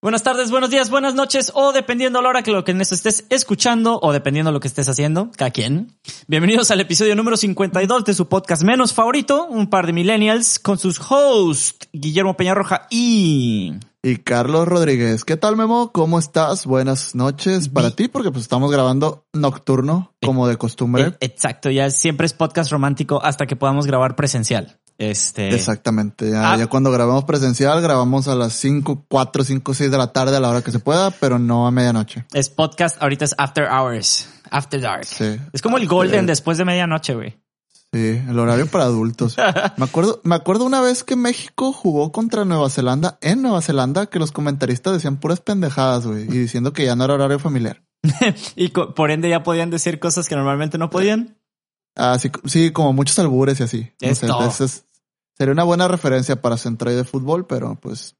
Buenas tardes, buenos días, buenas noches, o dependiendo a la hora que lo que nos estés escuchando, o dependiendo lo que estés haciendo, cada quien. Bienvenidos al episodio número 52 de su podcast menos favorito, un par de millennials, con sus hosts, Guillermo Peñarroja y... Y Carlos Rodríguez. ¿Qué tal, Memo? ¿Cómo estás? Buenas noches para ti, porque pues estamos grabando nocturno, como de costumbre. E- Exacto, ya siempre es podcast romántico hasta que podamos grabar presencial. Este... Exactamente. Ya, Ah. ya cuando grabamos presencial, grabamos a las 5, 4, 5, 6 de la tarde a la hora que se pueda, pero no a medianoche. Es podcast, ahorita es After Hours, After Dark. Sí. Es como el Golden Eh, después de medianoche, güey. Sí, el horario para adultos. Me acuerdo, me acuerdo una vez que México jugó contra Nueva Zelanda, en Nueva Zelanda, que los comentaristas decían puras pendejadas, güey, y diciendo que ya no era horario familiar. Y por ende ya podían decir cosas que normalmente no podían. Así, sí, como muchos albures y así. No Es sé, todo. entonces, sería una buena referencia para Centroid de fútbol, pero pues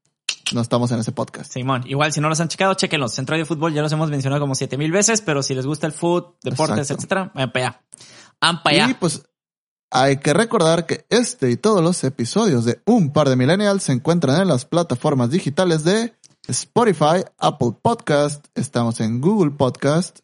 no estamos en ese podcast. Simón, igual si no los han checado, chequenlos. Centro de fútbol ya los hemos mencionado como siete mil veces, pero si les gusta el fútbol, deportes, Exacto. etcétera, vayan para allá. Van para Y allá. pues hay que recordar que este y todos los episodios de Un par de Millennials se encuentran en las plataformas digitales de Spotify, Apple Podcast, estamos en Google Podcast,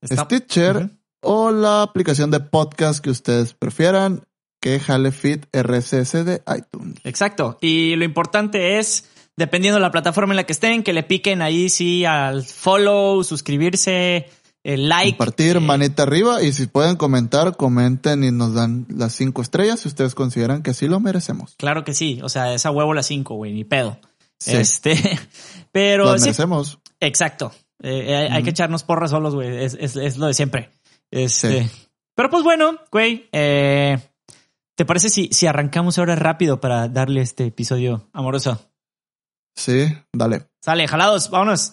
Está- Stitcher o la aplicación de podcast que ustedes prefieran, que Fit RSS de iTunes. Exacto. Y lo importante es, dependiendo de la plataforma en la que estén, que le piquen ahí sí al follow, suscribirse, el like. Compartir, eh, manita arriba y si pueden comentar, comenten y nos dan las cinco estrellas si ustedes consideran que sí lo merecemos. Claro que sí. O sea, esa huevo las cinco, güey, ni pedo. Sí, Este, pero lo sí, merecemos. Exacto. Eh, eh, hay, hay que echarnos porras solos, güey. Es, es- es lo de siempre. Este. Pero pues bueno, güey. eh, ¿Te parece si, si arrancamos ahora rápido para darle este episodio amoroso? Sí, dale. Sale, jalados, vámonos.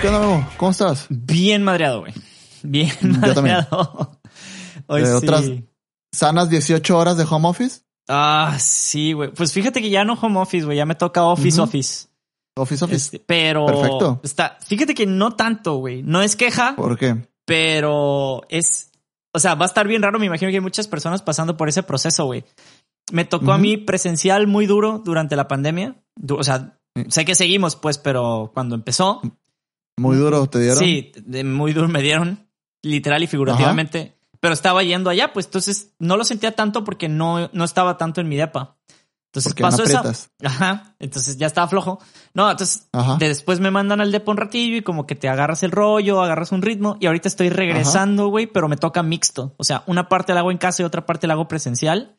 ¿Qué onda, Memo? ¿Cómo estás? Bien madreado, güey. Bien Yo también. madreado. Hoy Eh, sí. otras- ¿Sanas 18 horas de home office? Ah, sí, güey. Pues fíjate que ya no home office, güey. Ya me toca office, office. Office Office. Este, pero Perfecto. está, fíjate que no tanto, güey. No es queja, ¿Por qué? pero es, o sea, va a estar bien raro. Me imagino que hay muchas personas pasando por ese proceso, güey. Me tocó a mí presencial muy duro durante la pandemia. O sea, sé que seguimos, pues, pero cuando empezó, Muy duro te dieron. sí, muy duro me dieron, literal y figurativamente. Pero estaba yendo allá, pues entonces no lo sentía tanto porque no, no estaba tanto en mi depa. Entonces Porque no pasó esa. Ajá. Entonces ya estaba flojo. No, entonces de- después me mandan al depo un ratillo y como que te agarras el rollo, agarras un ritmo y ahorita estoy regresando, güey, pero me toca mixto. O sea, una parte la hago en casa y otra parte la hago presencial.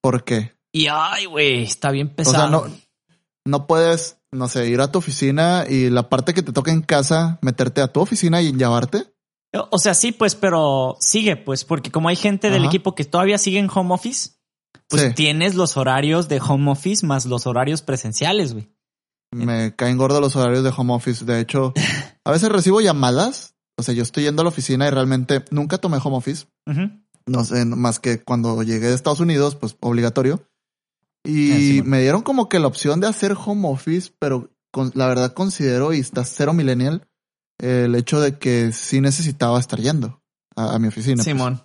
¿Por qué? Y ay, güey, está bien O pesado. sea, no, no puedes, no sé, ir a tu oficina y la parte que te toca en casa, meterte a tu oficina y llevarte. O sea, sí, pues, pero sigue, pues, porque como hay gente del equipo que todavía sigue en home office, pues Sí. tienes los horarios de home office más los horarios presenciales, güey. Me caen gordos los horarios de home office. De hecho, a veces recibo llamadas. O sea, yo estoy yendo a la oficina y realmente nunca tomé home office. No sé, más que cuando llegué de Estados Unidos, pues obligatorio. Y Ah, sí, me dieron como que la opción de hacer home office, pero con, la verdad considero, y está cero millennial, el hecho de que sí necesitaba estar yendo a, a mi oficina. pues. Simón.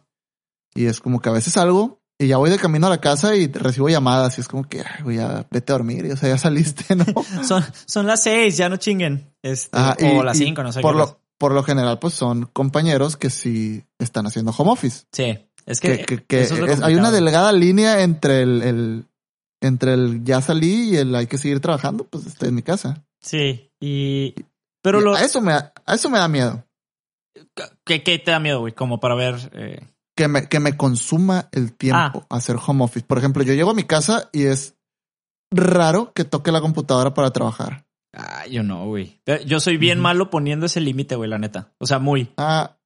Y es como que a veces salgo y ya voy de camino a la casa y recibo llamadas y es como que, ay, güey, ya vete a dormir. Y, o sea, ya saliste, ¿no? Son, son las seis, ya no chinguen. Este, Ajá, o y- las cinco, no sé Por qué lo, por lo general, pues son compañeros que sí están haciendo home office. Sí, es que, Que, que- que eso es lo es- hay una delgada línea entre el, el- entre el ya salí y el hay que seguir trabajando, pues estoy en mi casa. Sí, y... Pero lo... a eso me da- a eso me da miedo. ¿Qué, qué te da miedo, güey? Como para ver... eh, Que me, que me consuma el tiempo hacer home office. Por ejemplo, yo llego a mi casa y es raro que toque la computadora para trabajar. Ah, yo no, güey. Yo soy bien malo poniendo ese límite, güey, la neta. O sea, muy. Ah,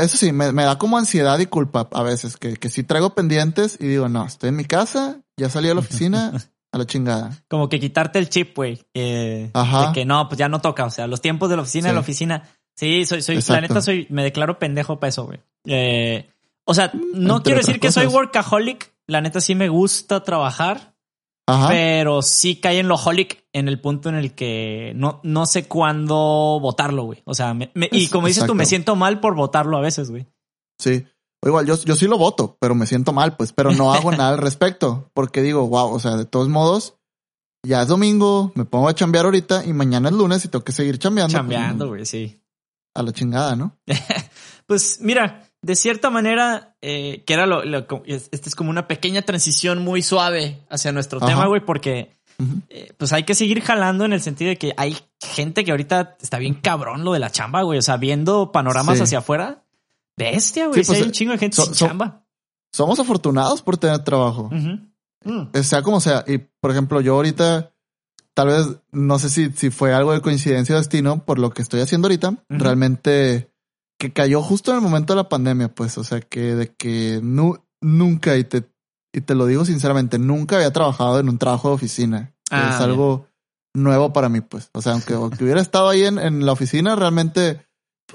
eso sí, me, me da como ansiedad y culpa a veces, que, que sí traigo pendientes y digo, no, estoy en mi casa, ya salí a la oficina, a la chingada. Como que quitarte el chip, güey. Eh, Ajá. De que no, pues ya no toca. O sea, los tiempos de la oficina, Sí. la oficina. Sí, soy, soy, la neta soy, me declaro pendejo para eso, güey. Eh, o sea, no entre quiero decir que soy workaholic. La neta sí me gusta trabajar, Ajá. Pero sí cae en lo holic en el punto en el que no, no sé cuándo votarlo, güey. O sea, me- me- y como dices tú, me siento mal por votarlo a veces, güey. Sí. O igual, yo, yo sí lo voto, pero me siento mal, pues, pero no hago nada al respecto. Porque digo, wow, o sea, de todos modos, ya es domingo, me pongo a chambear ahorita y mañana es lunes y tengo que seguir chambeando. pues, Chambeando, güey, sí. a la chingada, ¿no? Pues mira, de cierta manera, eh, que era lo, lo- es- esta es como una pequeña transición muy suave hacia nuestro Ajá. tema, güey, porque eh, pues hay que seguir jalando en el sentido de que hay gente que ahorita está bien cabrón lo de la chamba, güey. O sea, viendo panoramas Sí. hacia afuera. Bestia, güey. Sí, pues, hay un chingo de gente so- sin so- chamba. Somos afortunados por tener trabajo. Mm. Eh, sea como sea. Y por ejemplo, yo ahorita, tal vez, no sé si, si fue algo de coincidencia o destino por lo que estoy haciendo ahorita. Realmente que cayó justo en el momento de la pandemia, pues. O sea, que de que nu- nunca, y te, y te lo digo sinceramente, nunca había trabajado en un trabajo de oficina. Ah, es algo nuevo para mí, pues. O sea, aunque, aunque hubiera estado ahí en, en la oficina, realmente,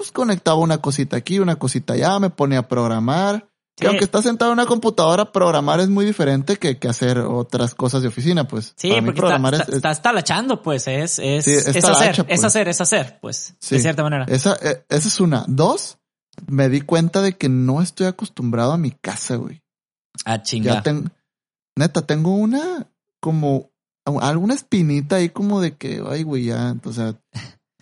pues conectaba una cosita aquí, una cosita allá, me ponía a programar. Que Sí. aunque estás sentado en una computadora, programar es muy diferente que, que hacer otras cosas de oficina, pues. Sí, Para porque está, programar está- es- es- estás talachando, pues. Es, es, Sí, es es talacha, hacer, pues. es hacer, es hacer, pues. Sí. De cierta manera. esa, eh, esa es una. Dos, me di cuenta de que no estoy acostumbrado a mi casa, güey. Ah, chinga. Ya tengo, neta, tengo una, como, alguna espinita ahí como de que, ay, güey, ya, o sea,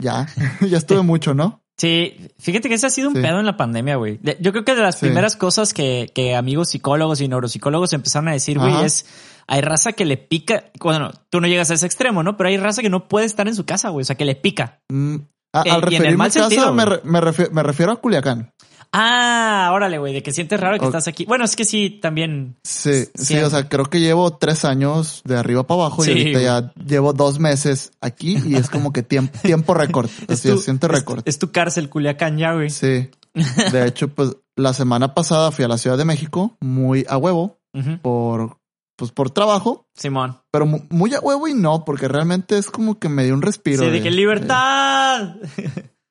ya, ya estuve mucho, ¿no? Sí, fíjate que ese ha sido un Sí. pedo en la pandemia, güey. Yo creo que de las Sí. primeras cosas que, que amigos psicólogos y neuropsicólogos empezaron a decir, güey, es hay raza que le pica. Bueno, tú no llegas a ese extremo, ¿no? Pero hay raza que no puede estar en su casa, güey. O sea, que le pica. Mm, a- Eh, al y en el referirme mal a casa, sentido, me, re- me refiero, me refiero a Culiacán. Ah, órale, güey, de que sientes raro que estás aquí. Bueno, es que sí, también. Sí, sí, o sea, creo que llevo tres años de arriba para abajo Sí, y ahorita güey. ya llevo dos meses aquí y es como que tiempo, tiempo récord. Así es- récord. Es, tu cárcel, Culiacán, ya, güey. Sí. De hecho, pues la semana pasada fui a la Ciudad de México muy a huevo por, pues por trabajo, Simón. pero mu- muy a huevo y no, porque realmente es como que me dio un respiro. Sí, de que libertad.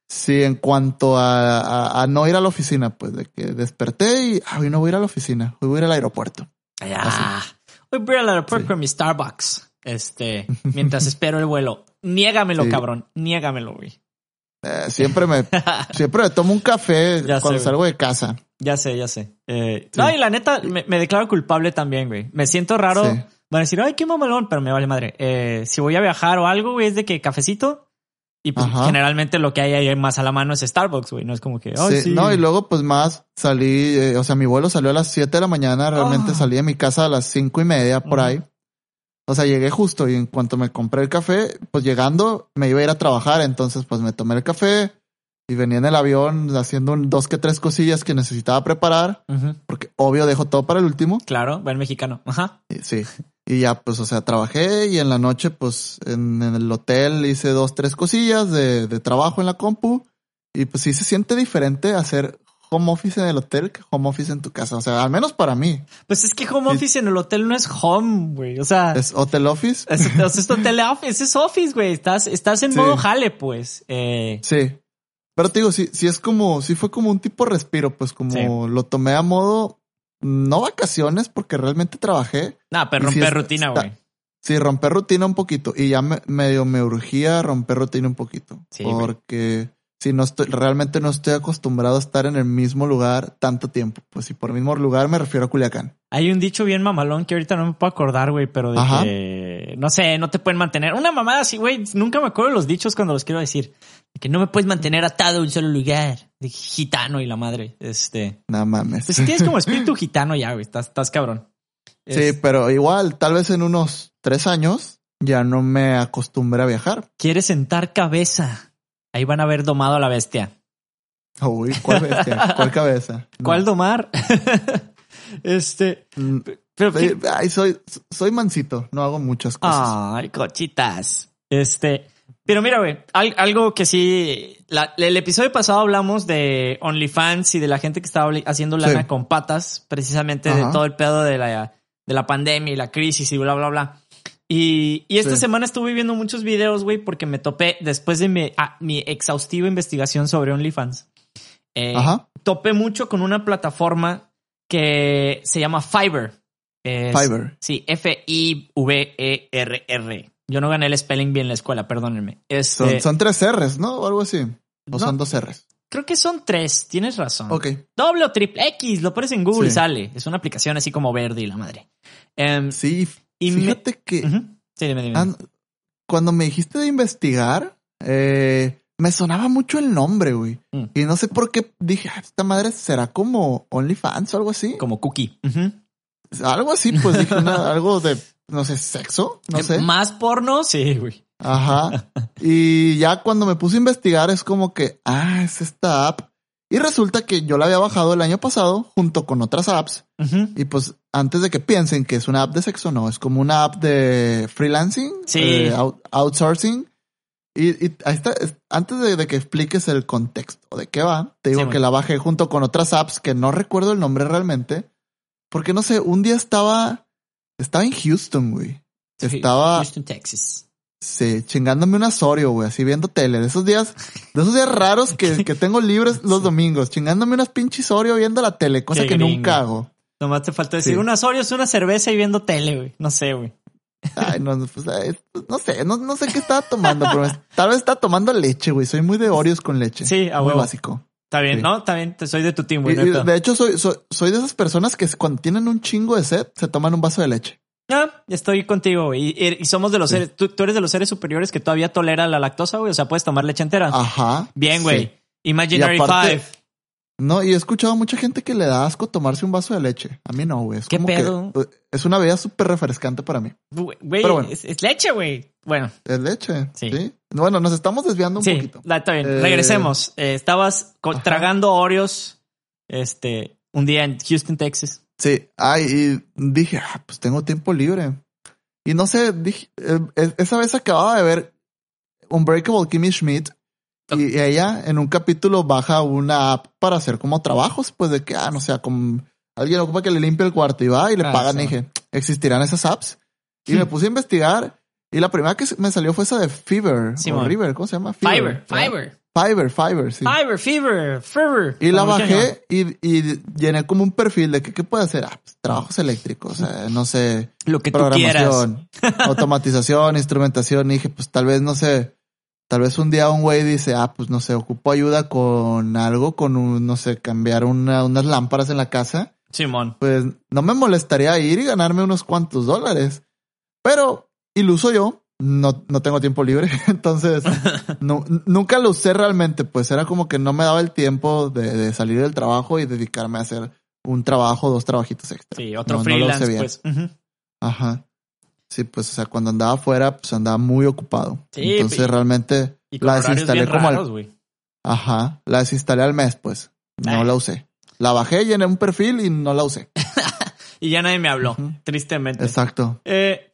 Sí, en cuanto a, a- a no ir a la oficina, pues de que desperté y ah, hoy no voy a ir a la oficina, hoy voy a ir al aeropuerto. Ya. Hoy voy al aeropuerto Sí. con mi Starbucks. Este, mientras espero el vuelo. Niégamelo, Sí. cabrón. Niégamelo, güey. Eh, siempre me, siempre me tomo un café Ya sé, cuando güey. salgo de casa. Ya sé, ya sé. Eh, Sí. No, y la neta, me, me declaro culpable también, güey. Me siento raro. Van a decir, ay, qué mamalón, pero me vale madre. Eh, si voy a viajar o algo, güey, es de que cafecito. Y pues generalmente lo que hay ahí más a la mano es Starbucks, güey. No es como que, ay, Sí, sí. No, y luego pues más salí, eh, o sea, mi vuelo salió a las 7 de la mañana, realmente Ah. salí de mi casa a las cinco y media por ahí. O sea, llegué justo y en cuanto me compré el café, pues llegando me iba a ir a trabajar, entonces pues me tomé el café y venía en el avión haciendo un- dos que tres cosillas que necesitaba preparar, porque obvio dejo todo para el último. Claro, buen mexicano. Ajá. Sí. Y ya, pues, o sea, trabajé y en la noche, pues, en, en el hotel hice dos, tres cosillas de, de trabajo en la compu. Y pues sí se siente diferente hacer home office en el hotel que home office en tu casa. O sea, al menos para mí. Pues es que home office en el hotel no es home, güey. O sea, Es hotel office. es, es, es hotel office, es office, güey. Estás, estás en Sí. modo jale, pues. Eh, Sí. Pero te digo, sí, sí es como, sí fue como un tipo respiro, pues como Sí. lo tomé a modo, no vacaciones, porque realmente trabajé. nah, pero sí romper rutina, güey. Sí, romper rutina un poquito. Y ya me, medio me urgía romper rutina un poquito. Sí, porque si no estoy, realmente no estoy acostumbrado a estar en el mismo lugar tanto tiempo. Pues si por mismo lugar me refiero a Culiacán. Hay un dicho bien mamalón que ahorita no me puedo acordar, güey, pero de Ajá. que, no sé, no te pueden mantener. Una mamada así, güey, nunca me acuerdo de los dichos cuando los quiero decir. De que no me puedes mantener atado a un solo lugar. De gitano y la madre. Este. Nada mames. Pues si tienes como espíritu gitano ya, güey, estás, estás cabrón. Sí, Es- pero igual, tal vez en unos tres años ya no me acostumbré a viajar. Quieres sentar cabeza. Ahí van a haber domado a la bestia. Uy, ¿cuál bestia? ¿Cuál cabeza? No. ¿Cuál domar? este. Mm, Pero, Ay, soy, soy mansito, no hago muchas cosas. Ay, cochitas. Este, pero mira, güey, al- algo que sí, la- el episodio pasado hablamos de OnlyFans y de la gente que estaba haciendo lana Sí. con patas, precisamente de todo el pedo de la, de la pandemia y la crisis y bla, bla, bla. Y, y esta Sí. semana estuve viendo muchos videos, güey, porque me topé después de mi, ah, mi exhaustiva investigación sobre OnlyFans. eh, topé mucho con una plataforma que se llama Fiverr. Es- Fiverr. Sí, F-I-V-E-R-R. Yo no gané el spelling bien en la escuela, perdónenme. Este, Son, son tres R's, ¿no? O algo así. O No. son dos R's. Creo que son tres, tienes razón. Ok. Doble o triple X, lo pones en Google y Sí. sale. Es una aplicación así como verde y la madre. Em, Sí, y me- fíjate que. Sí, dime, dime. an- cuando me dijiste de investigar, eh, me sonaba mucho el nombre, güey. Mm. Y no sé por qué dije, "Ah, esta madre será como OnlyFans o algo así. Como cookie. Algo así, pues dije una- algo de, no sé, sexo, no Eh, sé. ¿Más porno? Sí, güey. Ajá. Y ya cuando me puse a investigar es como que, ah, es esta app. Y resulta que yo la había bajado el año pasado junto con otras apps. Y pues antes de que piensen que es una app de sexo, no, es como una app de freelancing, Sí. eh, out- outsourcing. Y, y ahí está, es- antes de, de que expliques el contexto de qué va, te digo Sí, que la bajé junto con otras apps que no recuerdo el nombre realmente. Porque no sé, un día estaba, estaba en Houston, güey. Sí, Estaba, Houston, Texas. Sí, chingándome un Asorio, güey, así viendo tele. De esos días, de esos días raros que, que tengo libres los domingos, chingándome unas pinches Oreo viendo la tele, cosa Qué que gringo. nunca hago. Nomás te falta decir Sí. unas Oreos, una cerveza y viendo tele, güey. No sé, güey. Ay, no, pues, ay, pues, no sé, no, no sé qué estaba tomando, pero tal vez estaba tomando leche, güey. Soy muy de Oreos con leche. Sí, a muy huevo. básico. Está bien, Sí. ¿no? Está bien. Te soy de tu team, güey. y de hecho, soy, soy, soy de esas personas que cuando tienen un chingo de sed, se toman un vaso de leche. Ah, estoy contigo, güey. Y, y somos de los Sí. seres, tú, tú eres de los seres superiores que todavía tolera la lactosa, güey. O sea, puedes tomar leche entera. Ajá. bien, güey. sí. Imaginary aparte- Five. No, y he escuchado a mucha gente que le da asco tomarse un vaso de leche. A mí no, güey. Es ¿Qué como pedo? que eh, es una bebida súper refrescante para mí. Güey, bueno. es, es leche, güey. Bueno, Es leche. Sí. Sí. Bueno, nos estamos desviando un sí, poquito. la- está bien. Eh, Regresemos. Eh, estabas ajá. tragando Oreos este, un día en Houston, Texas. Sí. Ay, y dije, ah, pues tengo tiempo libre. Y no sé, dije, eh, esa vez acababa de ver Unbreakable Kimmy Schmidt. Y ella en un capítulo baja una app para hacer como trabajos, pues de que, ah, no sé, como alguien ocupa que le limpie el cuarto y va y le Ah, pagan. Y dije, ¿existirán esas apps? Y me puse a investigar. Y la primera que me salió fue esa de Fever. Sí, o. River, ¿cómo se llama? Fiverr, ¿verdad? Fiverr. Fiverr, Fiverr, sí. Fiverr, Fever, Fever. Y la bajé y, y llené como un perfil de que qué puede hacer. Ah, pues, trabajos eléctricos, eh, no sé, Lo que tú quieras. automatización, instrumentación. Y dije, pues tal vez, no sé, tal vez un día un güey dice, ah, pues no sé, ocupo ayuda con algo, con un, no sé, cambiar una, unas lámparas en la casa. Simón. Pues no me molestaría ir y ganarme unos cuantos dólares. Pero iluso yo, no, no tengo tiempo libre. Entonces, no, nunca lo usé realmente. Pues era como que no me daba el tiempo de, de salir del trabajo y dedicarme a hacer un trabajo, dos trabajitos extra. Sí, otro No, no lo usé freelance, bien. pues. Ajá. Sí, pues, o sea, cuando andaba afuera, pues andaba muy ocupado. Sí, Entonces, y- realmente Y la desinstalé bien como al-. Ajá. La desinstalé al mes, pues. No la usé. La bajé, llené un perfil y no la usé. Y ya nadie me habló, tristemente. Exacto. Eh,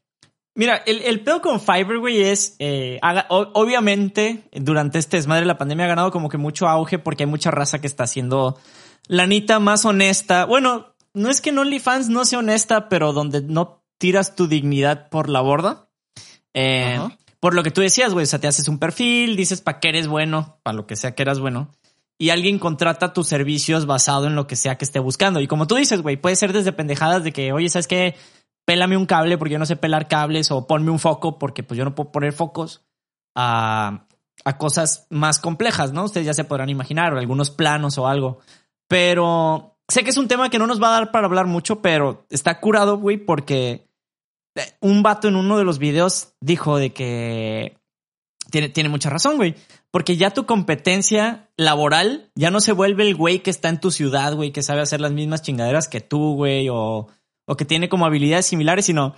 mira, el, el pedo con Fiverr, güey, es. eh, haga- o- obviamente, durante este desmadre de la pandemia ha ganado como que mucho auge porque hay mucha raza que está haciendo la nita más honesta. Bueno, no es que en OnlyFans no sea honesta, pero donde no tiras tu dignidad por la borda. Eh, por lo que tú decías, güey, o sea, te haces un perfil, dices para qué eres bueno, para lo que sea que eras bueno. Y alguien contrata tus servicios basado en lo que sea que esté buscando. Y como tú dices, güey, puede ser desde pendejadas de que, oye, ¿sabes qué? Pélame un cable porque yo no sé pelar cables o ponme un foco porque pues yo no puedo poner focos a, a cosas más complejas, ¿no? Ustedes ya se podrán imaginar, o algunos planos o algo. Pero sé que es un tema que no nos va a dar para hablar mucho, pero está curado, güey, porque un vato en uno de los videos dijo de que tiene, tiene mucha razón, güey. Porque ya tu competencia laboral ya no se vuelve el güey que está en tu ciudad, güey, que sabe hacer las mismas chingaderas que tú, güey, o, o que tiene como habilidades similares, sino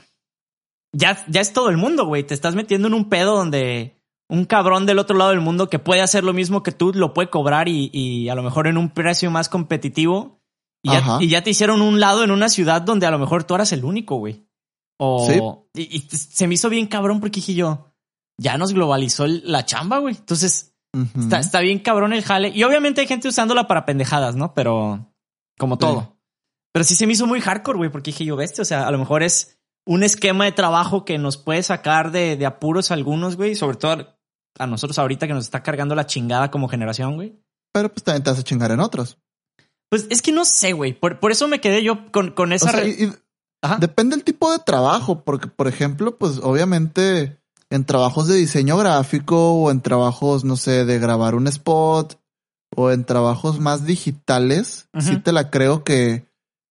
ya, ya es todo el mundo, güey. Te estás metiendo en un pedo donde un cabrón del otro lado del mundo que puede hacer lo mismo que tú lo puede cobrar y, y a lo mejor en un precio más competitivo. Y ya, y ya te hicieron un lado en una ciudad donde a lo mejor tú eras el único, güey. O, y, y se me hizo bien cabrón porque dije yo, ya nos globalizó el- la chamba, güey. Entonces, está, está bien cabrón el jale. Y obviamente hay gente usándola para pendejadas, ¿no? Pero, como todo. Pero sí se me hizo muy hardcore, güey, porque dije yo, bestia, o sea, a lo mejor es un esquema de trabajo que nos puede sacar de, de apuros a algunos, güey, sobre todo a nosotros ahorita que nos está cargando la chingada como generación, güey. Pero pues también te hace chingar en otros. Pues es que no sé, güey. Por, por eso me quedé yo con, con O esa. sea, re- y, y- Ajá. Depende del tipo de trabajo, porque, por ejemplo, pues obviamente en trabajos de diseño gráfico o en trabajos, no sé, de grabar un spot o en trabajos más digitales, Ujú. sí te la creo que,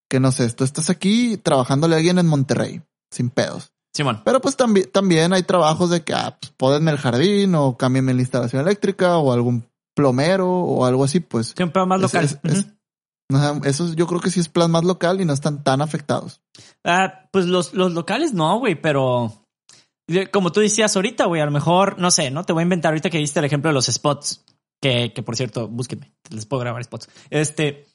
que no sé, tú estás aquí trabajándole a alguien en Monterrey, sin pedos. Simón. Pero pues también, también hay trabajos de que, ah, pues pódenme el jardín o cámbienme la instalación eléctrica o algún plomero o algo así, pues. Siempre más local. es- es- Ujú. Eso yo creo que sí es plan más local y no están tan afectados. Ah, pues los, los locales no, güey, pero como tú decías ahorita, güey, a lo mejor, no sé, ¿no? Te voy a inventar ahorita que viste el ejemplo de los spots, que, que por cierto, búsquenme, les puedo grabar spots. Este,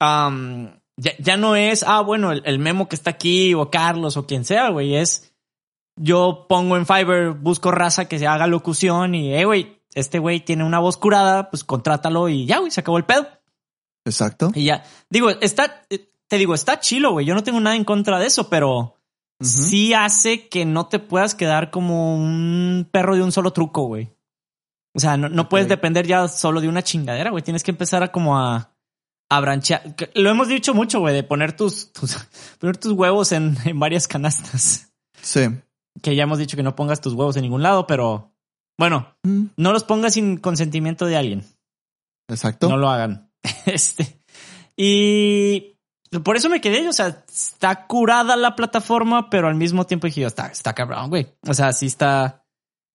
am, ya, ya no es, ah, bueno, el, el memo que está aquí o Carlos o quien sea, güey, es yo pongo en Fiverr, busco raza que se haga locución y, eh, güey, este güey tiene una voz curada, pues contrátalo y ya, güey, se acabó el pedo. Exacto. Y ya, digo, está, eh, te digo, está chilo, güey. Yo no tengo nada en contra de eso, pero sí hace que no te puedas quedar como un perro de un solo truco, güey. O sea, no, no puedes depender ya solo de una chingadera, güey. Tienes que empezar a como a, a branchear. Lo hemos dicho mucho, güey, de poner tus, tus, poner tus huevos en, en varias canastas. Sí. Que ya hemos dicho que no pongas tus huevos en ningún lado, pero bueno, Mm, no los pongas sin consentimiento de alguien. Exacto. No lo hagan. Este. Y por eso me quedé, o sea, está curada la plataforma, pero al mismo tiempo dije, yo, está, está cabrón, güey. O sea, sí está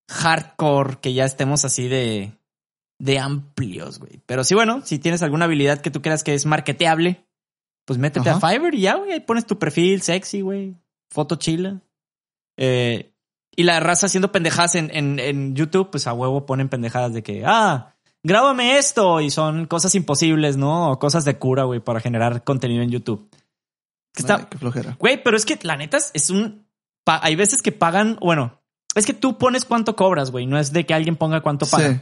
hardcore que ya estemos así de, de amplios, güey. Pero sí, bueno, si tienes alguna habilidad que tú creas que es marketeable, pues métete Ajá. a Fiverr y ya, güey. Ahí pones tu perfil sexy, güey. Foto chila. Eh, y la raza haciendo pendejadas en, en, en YouTube, pues a huevo ponen pendejadas de que, ah, grábame esto. Y son cosas imposibles, ¿no? O cosas de cura, güey, para generar contenido en YouTube. Que está, Ay, qué flojera. Güey, pero es que la neta es- un. hay veces que pagan. Bueno, es que tú pones cuánto cobras, güey. No es de que alguien ponga cuánto paga. Sí.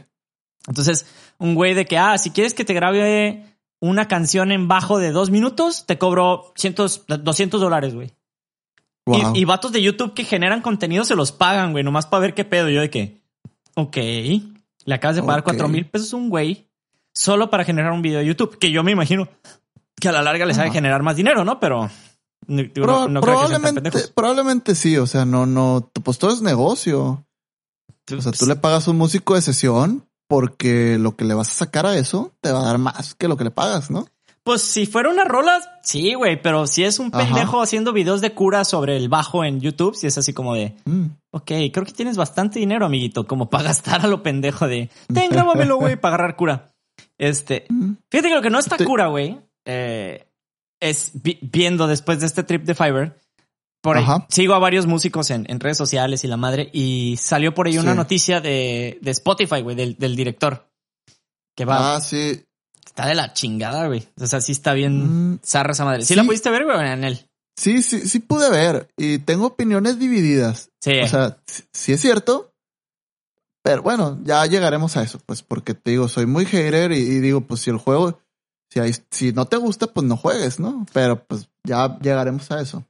Entonces, un güey de que, ah, si quieres que te grabe una canción en bajo de dos minutos, te cobro cientos, 200 dólares, güey. Wow. Y, y vatos de YouTube que generan contenido se los pagan, güey, nomás para ver qué pedo. Yo de que, ok, le acabas de pagar cuatro mil pesos a un güey solo para generar un video de YouTube, que yo me imagino que a la larga les sabe generar más dinero, ¿no? Pero Pro- no- probablemente, probablemente sí. O sea, no, no, pues todo es negocio. O sea, tú le pagas a un músico de sesión porque lo que le vas a sacar a eso te va a dar más que lo que le pagas, ¿no? Pues si fuera una rola, sí, güey, pero si es un Ajá. pendejo haciendo videos de cura sobre el bajo en YouTube, si es así como de, Mm. ok, creo que tienes bastante dinero, amiguito, como para gastar a lo pendejo de, ten, grábamelo, güey, para agarrar cura. Este, Mm. fíjate que lo que no está Te- cura, güey, eh, es vi- viendo después de este trip de Fiverr, por ahí, Ajá. sigo a varios músicos en, en redes sociales y la madre, y salió por ahí una noticia de, de Spotify, güey, del, del director. Que va, Ah, sí. Está de la chingada, güey. O sea, sí está bien Mm, zarra esa madre. ¿Sí, Sí. la pudiste ver, güey, en él? Sí, sí, sí pude ver y tengo opiniones divididas. Sí. O sea, sí, es cierto, pero bueno, ya llegaremos a eso, pues porque te digo, soy muy hater y, y digo, pues si el juego, si, hay, si no te gusta, pues no juegues, ¿no? Pero pues ya llegaremos a eso.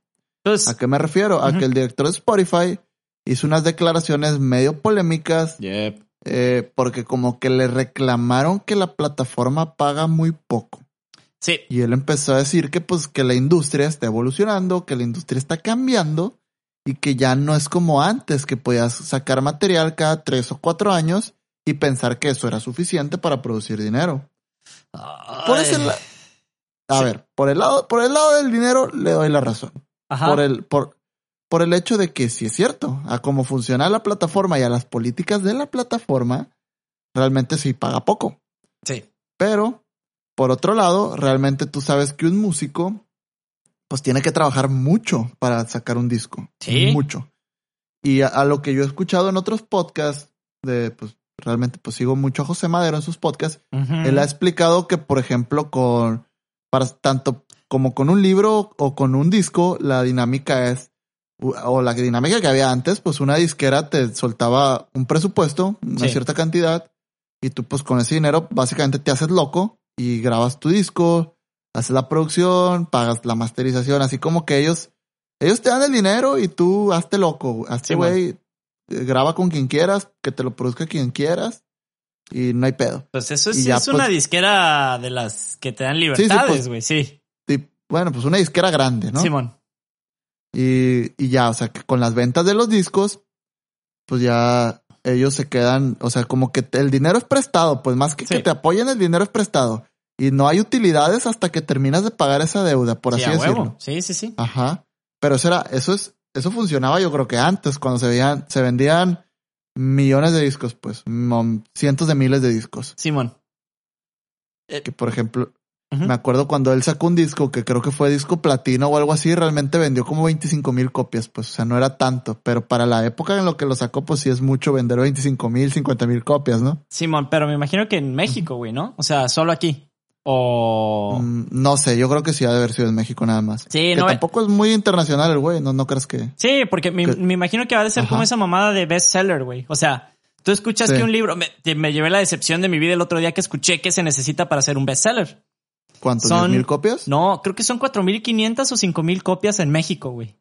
Entonces, ¿A qué me refiero? A que el director de Spotify hizo unas declaraciones medio polémicas Yep. Eh, porque como que le reclamaron que la plataforma paga muy poco. sí, Y él empezó a decir que pues que la industria está evolucionando, que la industria está cambiando y que ya no es como antes, que podías sacar material cada tres o cuatro años y pensar que eso era suficiente para producir dinero. Por ese la- A Sí. ver, por el lado, por el lado del dinero le doy la razón. Ajá. Por el, por, por el hecho de que sí es cierto, a cómo funciona la plataforma y a las políticas de la plataforma, realmente sí paga poco. Sí. Pero, por otro lado, realmente tú sabes que un músico, pues tiene que trabajar mucho para sacar un disco. Sí. Mucho. Y a, a lo que yo he escuchado en otros podcasts, de, pues realmente pues sigo mucho a José Madero en sus podcasts, él ha explicado que, por ejemplo, con, para tanto como con un libro o con un disco, la dinámica es, o la dinámica que había antes, pues una disquera te soltaba un presupuesto, una Sí. cierta cantidad, y tú pues con ese dinero básicamente te haces loco y grabas tu disco, haces la producción, pagas la masterización, así como que ellos, ellos te dan el dinero y tú hazte loco, hazte Sí, güey, eh, graba con quien quieras, que te lo produzca quien quieras, y no hay pedo. Pues eso es, ya, es una pues- disquera de las que te dan sí, libertades, pues, güey. Sí, Y, bueno, pues una disquera grande, ¿no? Simón. Y, y ya, o sea, que con las ventas de los discos, pues ya ellos se quedan, o sea, como que el dinero es prestado, pues más que Sí. que te apoyen, el dinero es prestado. Y no hay utilidades hasta que terminas de pagar esa deuda, por Sí, así decirlo. Sí, sí, sí. Ajá. Pero eso era, eso es, eso funcionaba yo creo que antes, cuando se veían, se vendían millones de discos, pues, cientos de miles de discos. Simón. Que por ejemplo, Me acuerdo cuando él sacó un disco que creo que fue disco platino o algo así, realmente vendió como 25 mil copias, pues, o sea, no era tanto, pero para la época en lo que lo sacó, pues sí es mucho vender 25 mil, 50 mil copias, ¿no? Simón, pero me imagino que en México, güey, ¿no? O sea, solo aquí. O. Mm, no sé, yo creo que sí ha de haber sido en México nada más. Sí, que no, eh. tampoco es muy internacional el güey, no, no crees que... Sí, porque me, Que- me imagino que va a ser como esa mamada de bestseller, güey. O sea, tú escuchas Sí. que un libro. Me, me llevé la decepción de mi vida el otro día que escuché que se necesita para hacer un bestseller. ¿Cuántos? Son- ¿10 mil copias? No, creo que son 4.500 o 5.000 copias en México, güey.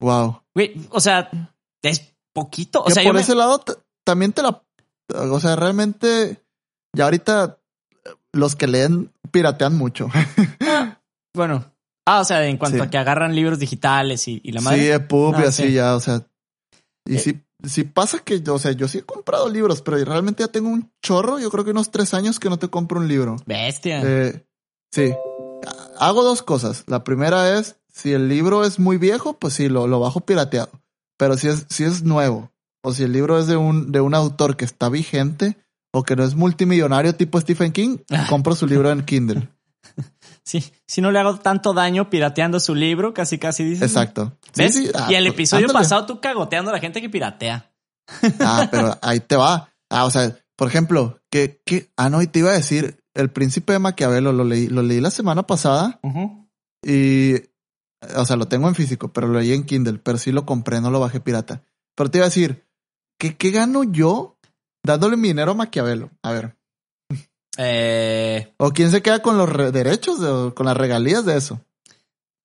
Wow. Güey, o sea, es poquito. O que sea, por me- ese lado también te la... O sea, realmente ya ahorita los que leen piratean mucho. Bueno. Ah, o sea, en cuanto Sí. a que agarran libros digitales y, y la madre. sí, EPUB y Ah, así sí. ya, o sea... Y Eh. sí, sí pasa que, o sea, yo sí he comprado libros, pero realmente ya tengo un chorro, yo creo que unos tres años que no te compro un libro. Bestia. Eh, sí. Hago dos cosas. La primera es, si el libro es muy viejo, pues sí, lo, lo bajo pirateado. Pero si es, si es nuevo, o si el libro es de un, de un autor que está vigente, o que no es multimillonario tipo Stephen King, Ah. compro su libro en Kindle. Sí, si no le hago tanto daño pirateando su libro, casi casi dices. Exacto. ¿Ves? sí, ah, y el episodio ándale. pasado tú cagoteando a la gente que piratea. Ah, pero ahí te va. Ah, o sea, por ejemplo, que, que, ah, no, y te iba a decir, El Príncipe de Maquiavelo lo leí, lo leí la semana pasada y, o sea, lo tengo en físico, pero lo leí en Kindle, pero sí lo compré, no lo bajé pirata. Pero te iba a decir, ¿qué, qué gano yo dándole mi dinero a Maquiavelo? A ver, Eh, ¿o quién se queda con los re- derechos, de- con las regalías de eso?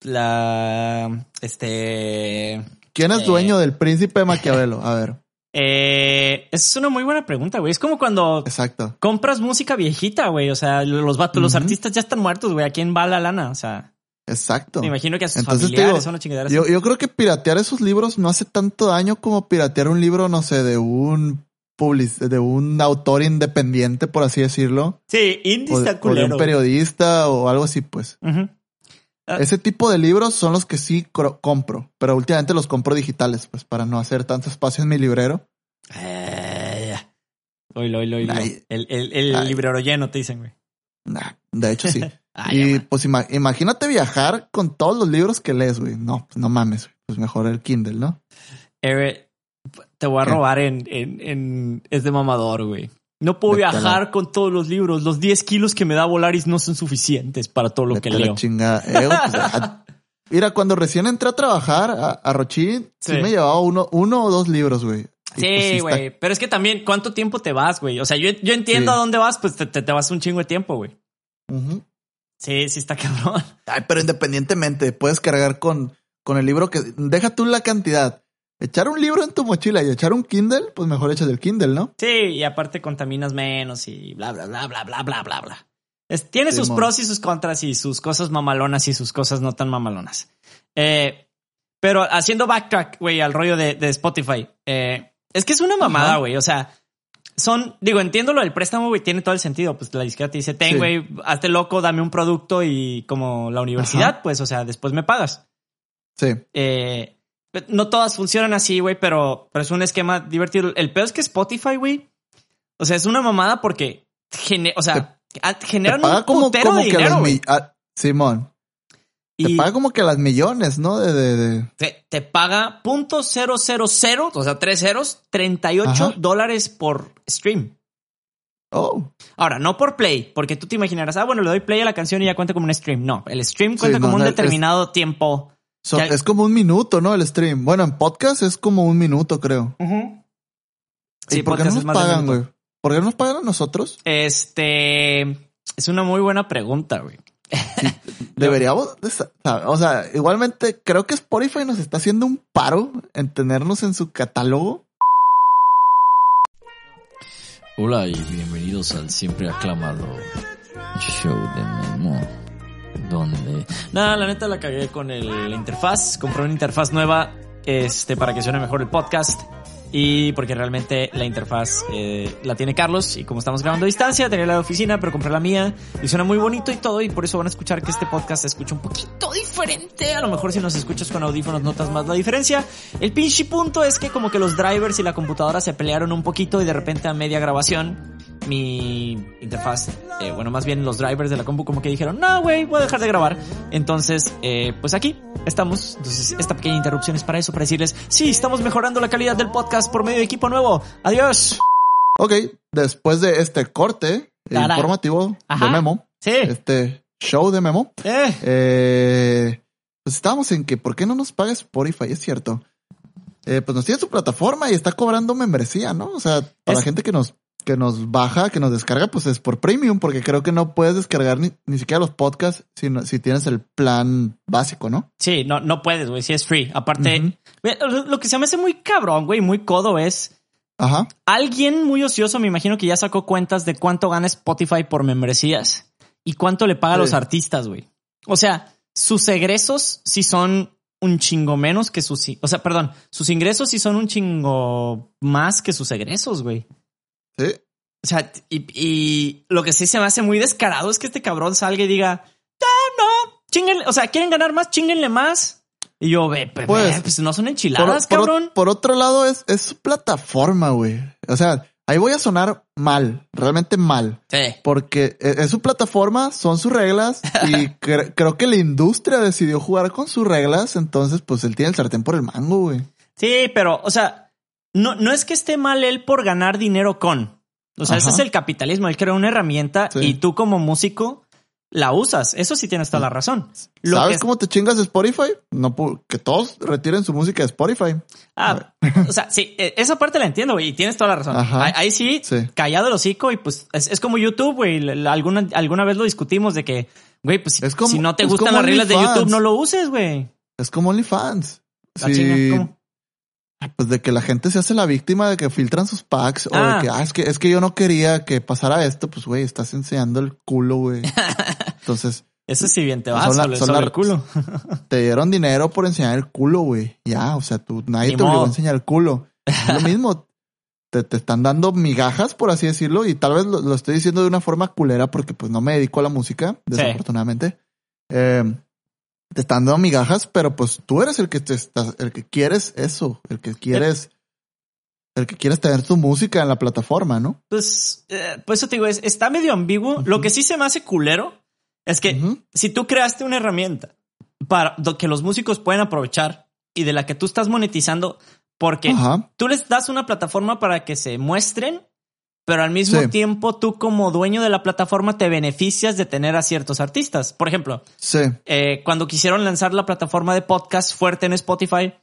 la. Este. ¿Quién es Eh. dueño del Príncipe de Maquiavelo? A ver, Eh, es una muy buena pregunta, güey. Es como cuando exacto. compras música viejita, güey. O sea, los vatos, los artistas ya están muertos, güey. ¿A quién va la lana? O sea, Exacto. me imagino que a sus Entonces, familiares digo, son una chingadera. Yo, yo creo que piratear esos libros no hace tanto daño como piratear un libro, no sé, de un public, de un autor independiente, por así decirlo, Sí, indie o de, está o de un culero. periodista o algo así, pues. Ah. Ese tipo de libros son los que sí compro, pero últimamente los compro digitales, pues, para no hacer tanto espacio en mi librero. Eh. Oilo, oilo, oilo. Ay. El, el, el Ay. librero lleno, te dicen, güey. Nah, de hecho sí. Ay, y ama. pues ima- imagínate viajar con todos los libros que lees, güey. No, pues no mames, güey. pues mejor el Kindle, ¿no? Eh, te voy a robar en, en, en- Es de mamador, güey. No puedo Vete viajar con todos los libros. Los 10 kilos que me da Volaris no son suficientes para todo lo que Vete leo. chinga. Eh, pues, Mira, cuando recién entré a trabajar a, a Rochín, sí. Sí. me llevaba uno, uno o dos libros, güey. Pues, Sí, está- güey. Pero es que también, ¿cuánto tiempo te vas, güey? O sea, yo, yo entiendo Sí. a dónde vas, pues te, te, te vas un chingo de tiempo, güey. Ujú. Sí, sí está cabrón. Ay, pero independientemente, puedes cargar con, con el libro que... Deja tú la cantidad. Echar un libro en tu mochila y echar un Kindle, pues mejor echas el Kindle, ¿no? Sí, y aparte contaminas menos y bla, bla, bla, bla, bla, bla, bla, bla. Tiene sus pros y sus contras y sus cosas mamalonas y sus cosas no tan mamalonas. Eh, pero haciendo backtrack, güey, al rollo de, de Spotify. eh, es que es una mamada, güey. O sea, son, digo, entiendo lo del préstamo, güey, tiene todo el sentido. Pues la disquera te dice, ten, Sí. güey, hazte loco, dame un producto y como la universidad, Ajá. pues, o sea, después me pagas. Sí. Eh, no todas funcionan así, güey, pero, pero es un esquema divertido. El peor es que Spotify, güey, o sea, es una mamada porque, gene- o sea, Te generan un como, como de que dinero, las Simón. Te paga como que las millones, ¿no? De, de, de- te, te paga punto cero cero cero, o sea, tres ceros, 38 Ajá. dólares por stream. Oh. Ahora, no por play, porque tú te imaginarás, ah, bueno, le doy play a la canción y ya cuenta como un stream. No, el stream cuenta Sí, como no, un determinado tiempo. So- Ya- Es como un minuto, ¿no? El stream. Bueno, en podcast es como un minuto, creo. Sí, ¿Y por qué no nos pagan, güey? ¿Por qué no nos pagan a nosotros? Este es una muy buena pregunta, güey. Deberíamos, o sea, igualmente creo que Spotify nos está haciendo un paro en tenernos en su catálogo. Hola y bienvenidos al siempre aclamado show de Memo. ¿Dónde? Nada, la neta la cagué con el, interfaz. Compré una interfaz nueva este, para que suene mejor el podcast. Y porque realmente la interfaz eh, la tiene Carlos y como estamos grabando a distancia, tenía la de oficina, pero compré la mía y suena muy bonito y todo y por eso van a escuchar que este podcast se escucha un poquito diferente. A lo mejor si nos escuchas con audífonos notas más la diferencia. El pinche punto es que como que los drivers y la computadora se pelearon un poquito y de repente a media grabación mi interfaz, eh, bueno, más bien los drivers de la compu como que dijeron, no, güey, voy a dejar de grabar. Entonces, eh, pues aquí estamos. Entonces, esta pequeña interrupción es para eso, para decirles, sí, estamos mejorando la calidad del podcast por medio de equipo nuevo. Adiós. Ok, después de este corte informativo Ajá. de Memo, Sí. este show de Memo, Eh. eh, pues estábamos en que, ¿por qué no nos paga Spotify? Es cierto. Eh, pues nos tiene su plataforma y está cobrando membresía, ¿no? O sea, para la gente que nos, que nos baja, que nos descarga, pues es por premium, porque creo que no puedes descargar ni, ni siquiera los podcasts si, no- si tienes el plan básico, ¿no? Sí, no, no puedes, güey, sí es free. Aparte, lo- que se me hace muy cabrón, güey, muy codo es Ajá. alguien muy ocioso, me imagino que ya sacó cuentas de cuánto gana Spotify por membresías y cuánto le paga a los artistas, güey. O sea, sus egresos sí son un chingo menos que sus, o sea, perdón, sus ingresos sí son un chingo más que sus egresos, güey. Sí. O sea, y, y lo que sí se me hace muy descarado es que este cabrón salga y diga, ah, no, chinguenle, o sea, quieren ganar más, chinguenle más. Y yo, ve, Pues, ve, pues no son Por, enchiladas, por- cabrón. por otro lado, es, es su plataforma, güey. O sea, ahí voy a sonar mal, realmente mal. Sí. Porque e- es su plataforma, son sus reglas y cre- creo que la industria decidió jugar con sus reglas, entonces pues él tiene el sartén por el mango, güey. Sí, pero, o sea, no, no es que esté mal él por ganar dinero con. O sea, ese es el capitalismo. Él crea una herramienta Sí. y tú como músico la usas. Eso sí tienes toda la razón. Lo ¿Sabes que- cómo te chingas de Spotify? No, que todos retiren su música de Spotify. Ah, o sea, sí, eh, esa parte la entiendo, güey, y tienes toda la razón. Ahí, ahí sí, Sí. callado el hocico y pues es, es como YouTube, güey. Alguna, alguna vez lo discutimos de que, güey, pues si, Es como- si no te gustan las reglas de. YouTube, no lo uses, güey. Es como OnlyFans. La Sí. Pues de que la gente se hace la víctima de que filtran sus packs o Ah. de que, ah, es que, es que yo no quería que pasara esto, pues güey, estás enseñando el culo, güey. Entonces, Eso sí bien te Son vas la- son la- el culo. te dieron dinero por enseñar el culo, güey. Ya, o sea, tú, nadie Ni te obligó modo. a enseñar el culo. Es lo mismo. Te, te están dando migajas, por así decirlo, y tal vez lo, lo estoy diciendo de una forma culera porque pues no me dedico a la música, desafortunadamente. Eh, te están dando migajas, pero pues tú eres el que te estás, el que quieres eso, el que quieres, el que quieres tener tu música en la plataforma, ¿no? Pues, eh, pues eso te digo, es, está medio ambiguo. Lo que sí se me hace culero es que si tú creaste una herramienta para que los músicos pueden aprovechar y de la que tú estás monetizando porque Ajá. tú les das una plataforma para que se muestren, pero al mismo Sí. tiempo tú como dueño de la plataforma te beneficias de tener a ciertos artistas. Por ejemplo, Sí. eh, cuando quisieron lanzar la plataforma de podcast fuerte en Spotify,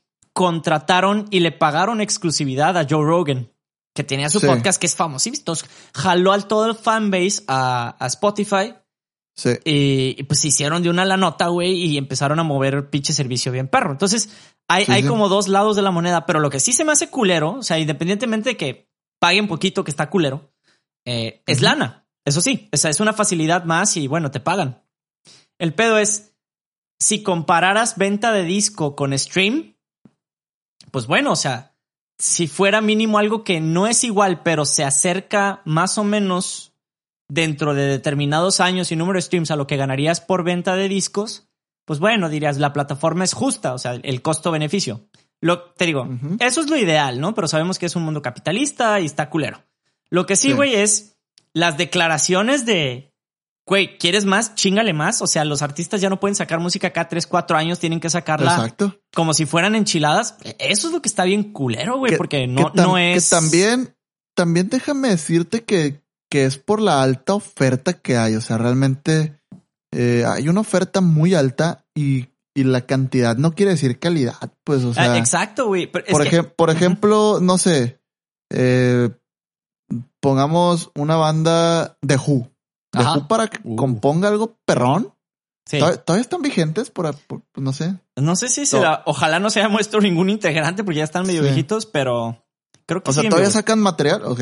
contrataron y le pagaron exclusividad a Joe Rogan, que tenía su Sí. podcast que es famosísimo. Entonces, jaló al todo el fanbase a, a Spotify Sí. y, y, pues se hicieron de una la nota, güey, y empezaron a mover pinche servicio bien perro. Entonces, hay, hay como dos lados de la moneda, pero lo que sí se me hace culero, o sea, independientemente de que paguen poquito, que está culero, eh, es lana. Eso sí, esa es una facilidad más y bueno, te pagan. El pedo es, si compararas venta de disco con stream, pues bueno, o sea, si fuera mínimo algo que no es igual, pero se acerca más o menos dentro de determinados años y número de streams a lo que ganarías por venta de discos, pues bueno, dirías, la plataforma es justa, o sea, el costo-beneficio. Lo, te digo, eso es lo ideal, ¿no? Pero sabemos que es un mundo capitalista y está culero. Lo que sí, Sí. güey, es las declaraciones de, güey, ¿quieres más? Chingale más. O sea, los artistas ya no pueden sacar música cada 3, 4 años, tienen que sacarla Exacto. como si fueran enchiladas. Eso es lo que está bien culero, güey, Que- porque no, no es... Que también, también déjame decirte que, que es por la alta oferta que hay. O sea, realmente eh, hay una oferta muy alta y, y la cantidad no quiere decir calidad. Pues, o sea, Ah, exacto, güey. por, que- por ejemplo, no sé, eh, pongamos una banda de Who. De Ajá. Who para que Uh. componga algo perrón. sí. ¿Todavía, todavía están vigentes? Por, por- no sé. No sé si será... Ojalá no se haya muerto ningún integrante porque ya están medio Sí. viejitos, pero creo que O sea, todavía sacan material. Ok.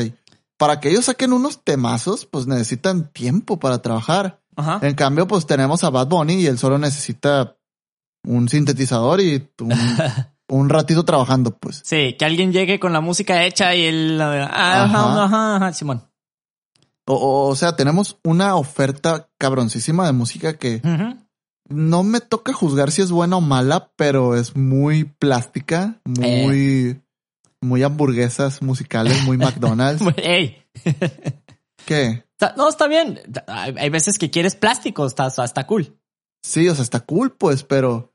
Para que ellos saquen unos temazos, pues necesitan tiempo para trabajar. Ajá. En cambio, pues tenemos a Bad Bunny y él solo necesita un sintetizador y un, un ratito trabajando, pues. Sí, que alguien llegue con la música hecha y él... Ajá, Ajá. ajá, ajá, Simón. O, sea, tenemos una oferta cabroncísima de música que no me toca juzgar si es buena o mala, pero es muy plástica, muy, muy hamburguesas musicales, muy McDonald's. Ey. ¿Qué? No, está bien. Hay, hay veces que quieres plástico, está, está cool. Sí, o sea, está cool, pues, pero,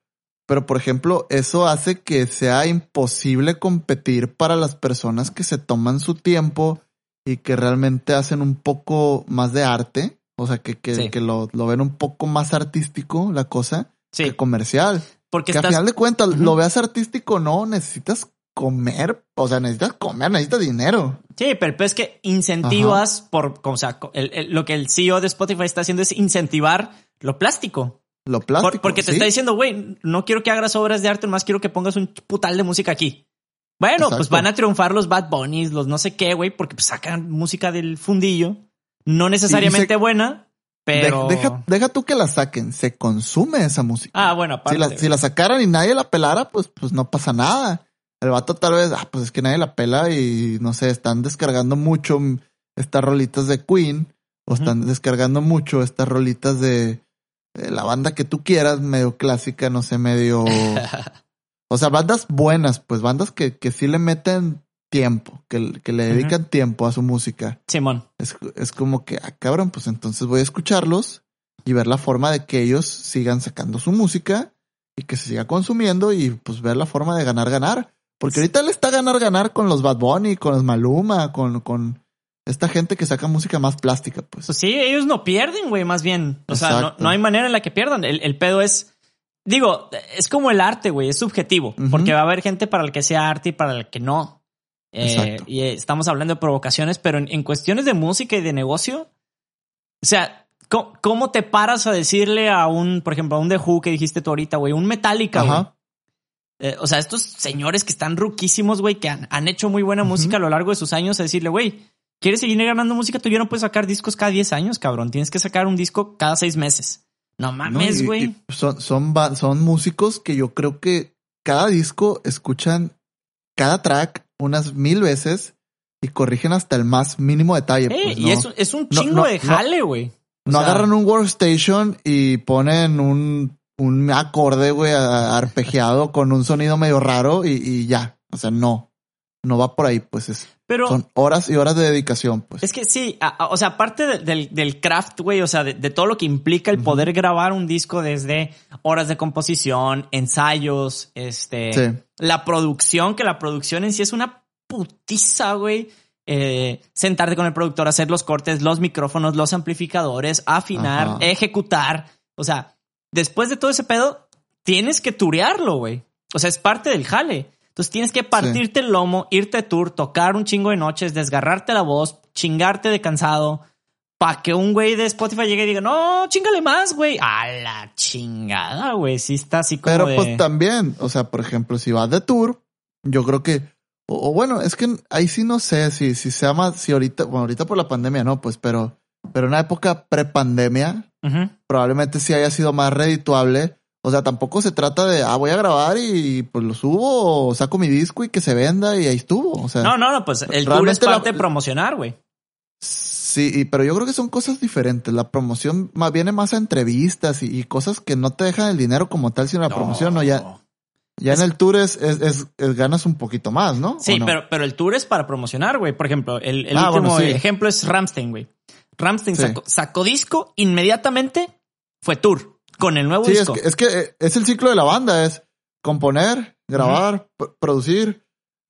pero por ejemplo, eso hace que sea imposible competir para las personas que se toman su tiempo y que realmente hacen un poco más de arte. O sea, que, que, Sí. que lo, lo ven un poco más artístico la cosa Sí, que comercial. porque que a estás... final de cuentas, lo veas artístico o no, necesitas comer. O sea, necesitas comer, necesitas dinero. Sí, pero es que incentivas por... O sea, el- el- lo que el CEO de Spotify está haciendo es incentivar lo plástico. Lo Por- plástico. porque te ¿sí? está diciendo, güey, no quiero que hagas obras de arte, más quiero que pongas un putal de música aquí. Bueno, pues van a triunfar los Bad Bunnies, los no sé qué, güey, porque pues, sacan música del fundillo. No necesariamente se- buena, De- pero... deja, deja tú que la saquen, se consume esa música. Ah, bueno, aparte. Si la, si la sacaran y nadie la pelara, pues, pues no pasa nada. El vato tal vez, ah, pues es que nadie la pela y no sé, están descargando mucho estas rolitas de Queen o están descargando mucho estas rolitas de la banda que tú quieras, medio clásica, no sé, medio... o sea, bandas buenas, pues bandas que, que sí le meten tiempo, que, que le dedican tiempo a su música. Simón. Es, es como que, ah, cabrón, pues entonces voy a escucharlos y ver la forma de que ellos sigan sacando su música y que se siga consumiendo y pues ver la forma de ganar, ganar. Porque ahorita le está ganar, ganar con los Bad Bunny, con los Maluma, con, con esta gente que saca música más plástica, pues. Pues sí, ellos no pierden, güey, más bien. O sea, no, hay manera en la que pierdan. El, el pedo es. Digo, es como el arte, güey, es subjetivo. Porque va a haber gente para el que sea arte y para el que no. Eh, Exacto. y eh, estamos hablando de provocaciones, pero en, en cuestiones de música y de negocio, o sea, ¿cómo, cómo te paras a decirle a un, por ejemplo, a un The Who que dijiste tú ahorita, güey, un Metallica, güey? Eh, o sea, estos señores que están ruquísimos, güey, que han, han hecho muy buena música a lo largo de sus años, a decirle, güey, ¿quieres seguir ganando música? Tú ya no puedes sacar discos cada 10 años, cabrón. Tienes que sacar un disco cada 6 meses. No mames, Y- güey. y Son, son, son músicos que yo creo que cada disco escuchan cada track unas mil veces y corrigen hasta el más mínimo detalle. Eh, pues, y no- es, es un chingo no- de jale, güey. No sea, agarran un workstation y ponen un, un acorde, güey, arpegiado con un sonido medio raro y, y ya. O sea, no. No va por ahí, pues es, Pero son horas y horas de dedicación, pues. es que sí, a- a- o sea, aparte de- del, del craft, güey, o sea, de, de todo lo que implica el poder grabar un disco desde horas de composición, ensayos, este, Sí. la producción, que la producción en sí es una putiza, güey. Eh, sentarte con el productor, hacer los cortes, los micrófonos, los amplificadores, afinar, Ajá. ejecutar. O sea, después de todo ese pedo, tienes que turearlo, güey. O sea, es parte del jale. Entonces tienes que partirte el lomo, irte de tour, tocar un chingo de noches, desgarrarte la voz, chingarte de cansado, para que un güey de Spotify llegue y diga, no, chingale más, güey. A la chingada, güey. Sí está así como Pero de... pues también, o sea, por ejemplo, si vas de tour, yo creo que, o, o bueno, es que ahí sí no sé si, si se llama, si ahorita, bueno, ahorita por la pandemia no, pues, pero, pero en una época prepandemia, Ujú. probablemente sí haya sido más redituable. O sea, tampoco se trata de, ah, voy a grabar y pues lo subo o saco mi disco y que se venda y ahí estuvo. O sea, No, no, no, pues el tour es la- parte de promocionar, güey. sí, pero yo creo que son cosas diferentes. La promoción más viene más a entrevistas y, y cosas que no te dejan el dinero como tal, sino la promoción, ¿no? Ya, ya Es- en el tour es, es, es- es- ganas un poquito más, ¿no? Sí, pero, pero el tour es para promocionar, güey. Por ejemplo, el, el Ah, último bueno, sí. ejemplo es Ramstein, güey. Ramstein Sí. sacó, sacó disco, inmediatamente fue tour con el nuevo Sí, es disco. que, es que eh, es el ciclo de la banda, es componer, grabar, producir,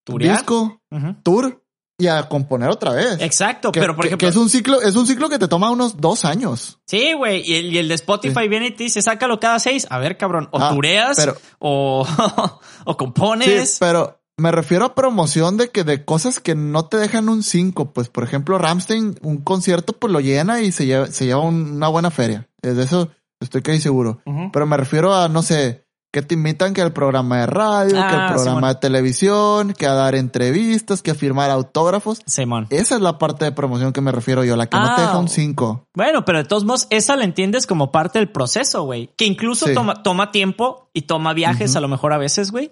Turear. disco, tour y a componer otra vez. Exacto, Que, pero por ejemplo, que es un ciclo, es un ciclo que te toma unos dos años. sí, güey, y el, y el de Spotify viene y te dice, sácalo cada seis. A ver, cabrón, o Ah, tureas pero- o, o Sí, compones. pero me refiero a promoción de que de cosas que no te dejan un 5. Pues, por ejemplo, Ramstein, un concierto, pues lo llena y se lleva, se lleva un- una buena feria. Es de eso estoy casi seguro. Pero me refiero a, no sé, que te invitan que al programa de radio, que Ah, al programa Simón. de televisión, que a dar entrevistas, que a firmar autógrafos. Simón. Esa es la parte de promoción que me refiero yo, la que no te Ah. deja un 5. Bueno, pero de todos modos, esa la entiendes como parte del proceso, güey. Que incluso Sí. toma, toma tiempo y toma viajes a lo mejor a veces, güey.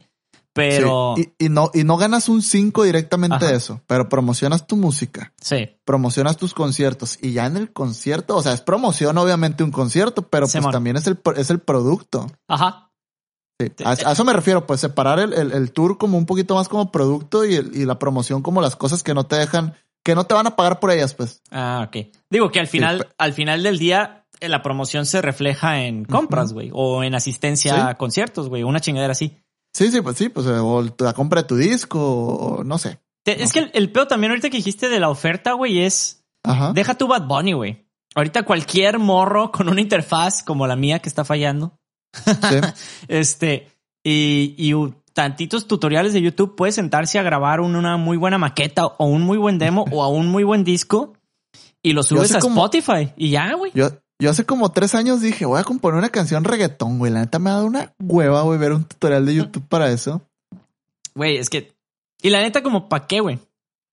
Pero Y, y no, y no ganas un 5 directamente Ajá. de eso, pero promocionas tu música, sí, promocionas tus conciertos y ya en el concierto, o sea, es promoción obviamente un concierto, pero pues también es el, es el producto. ajá. Sí, A, a eso me refiero, pues separar el, el- el tour como un poquito más como producto y, el- y la promoción como las cosas que no te dejan, que no te van a pagar por ellas, pues. Ah, ok. Digo que al final, al final del día, eh, la promoción se refleja en compras, güey, o en asistencia Sí. a conciertos, güey, una chingadera así. Sí, sí, pues sí, pues eh, o la compra de tu disco, o no sé. Te- Es que el, el peor también ahorita que dijiste de la oferta, güey, es Ajá. deja tu Bad Bunny, güey. Ahorita cualquier morro con una interfaz como la mía que está fallando, Sí. este, y, y tantitos tutoriales de YouTube, puede sentarse a grabar un- una muy buena maqueta o un muy buen demo o a un muy buen disco y lo subes a Spotify y ya, güey. Yo, yo hace como tres años dije, voy a componer una canción reggaetón, güey. La neta me ha dado una hueva, güey, ver un tutorial de YouTube para eso. Güey, es que. Y la neta, como pa' qué, güey.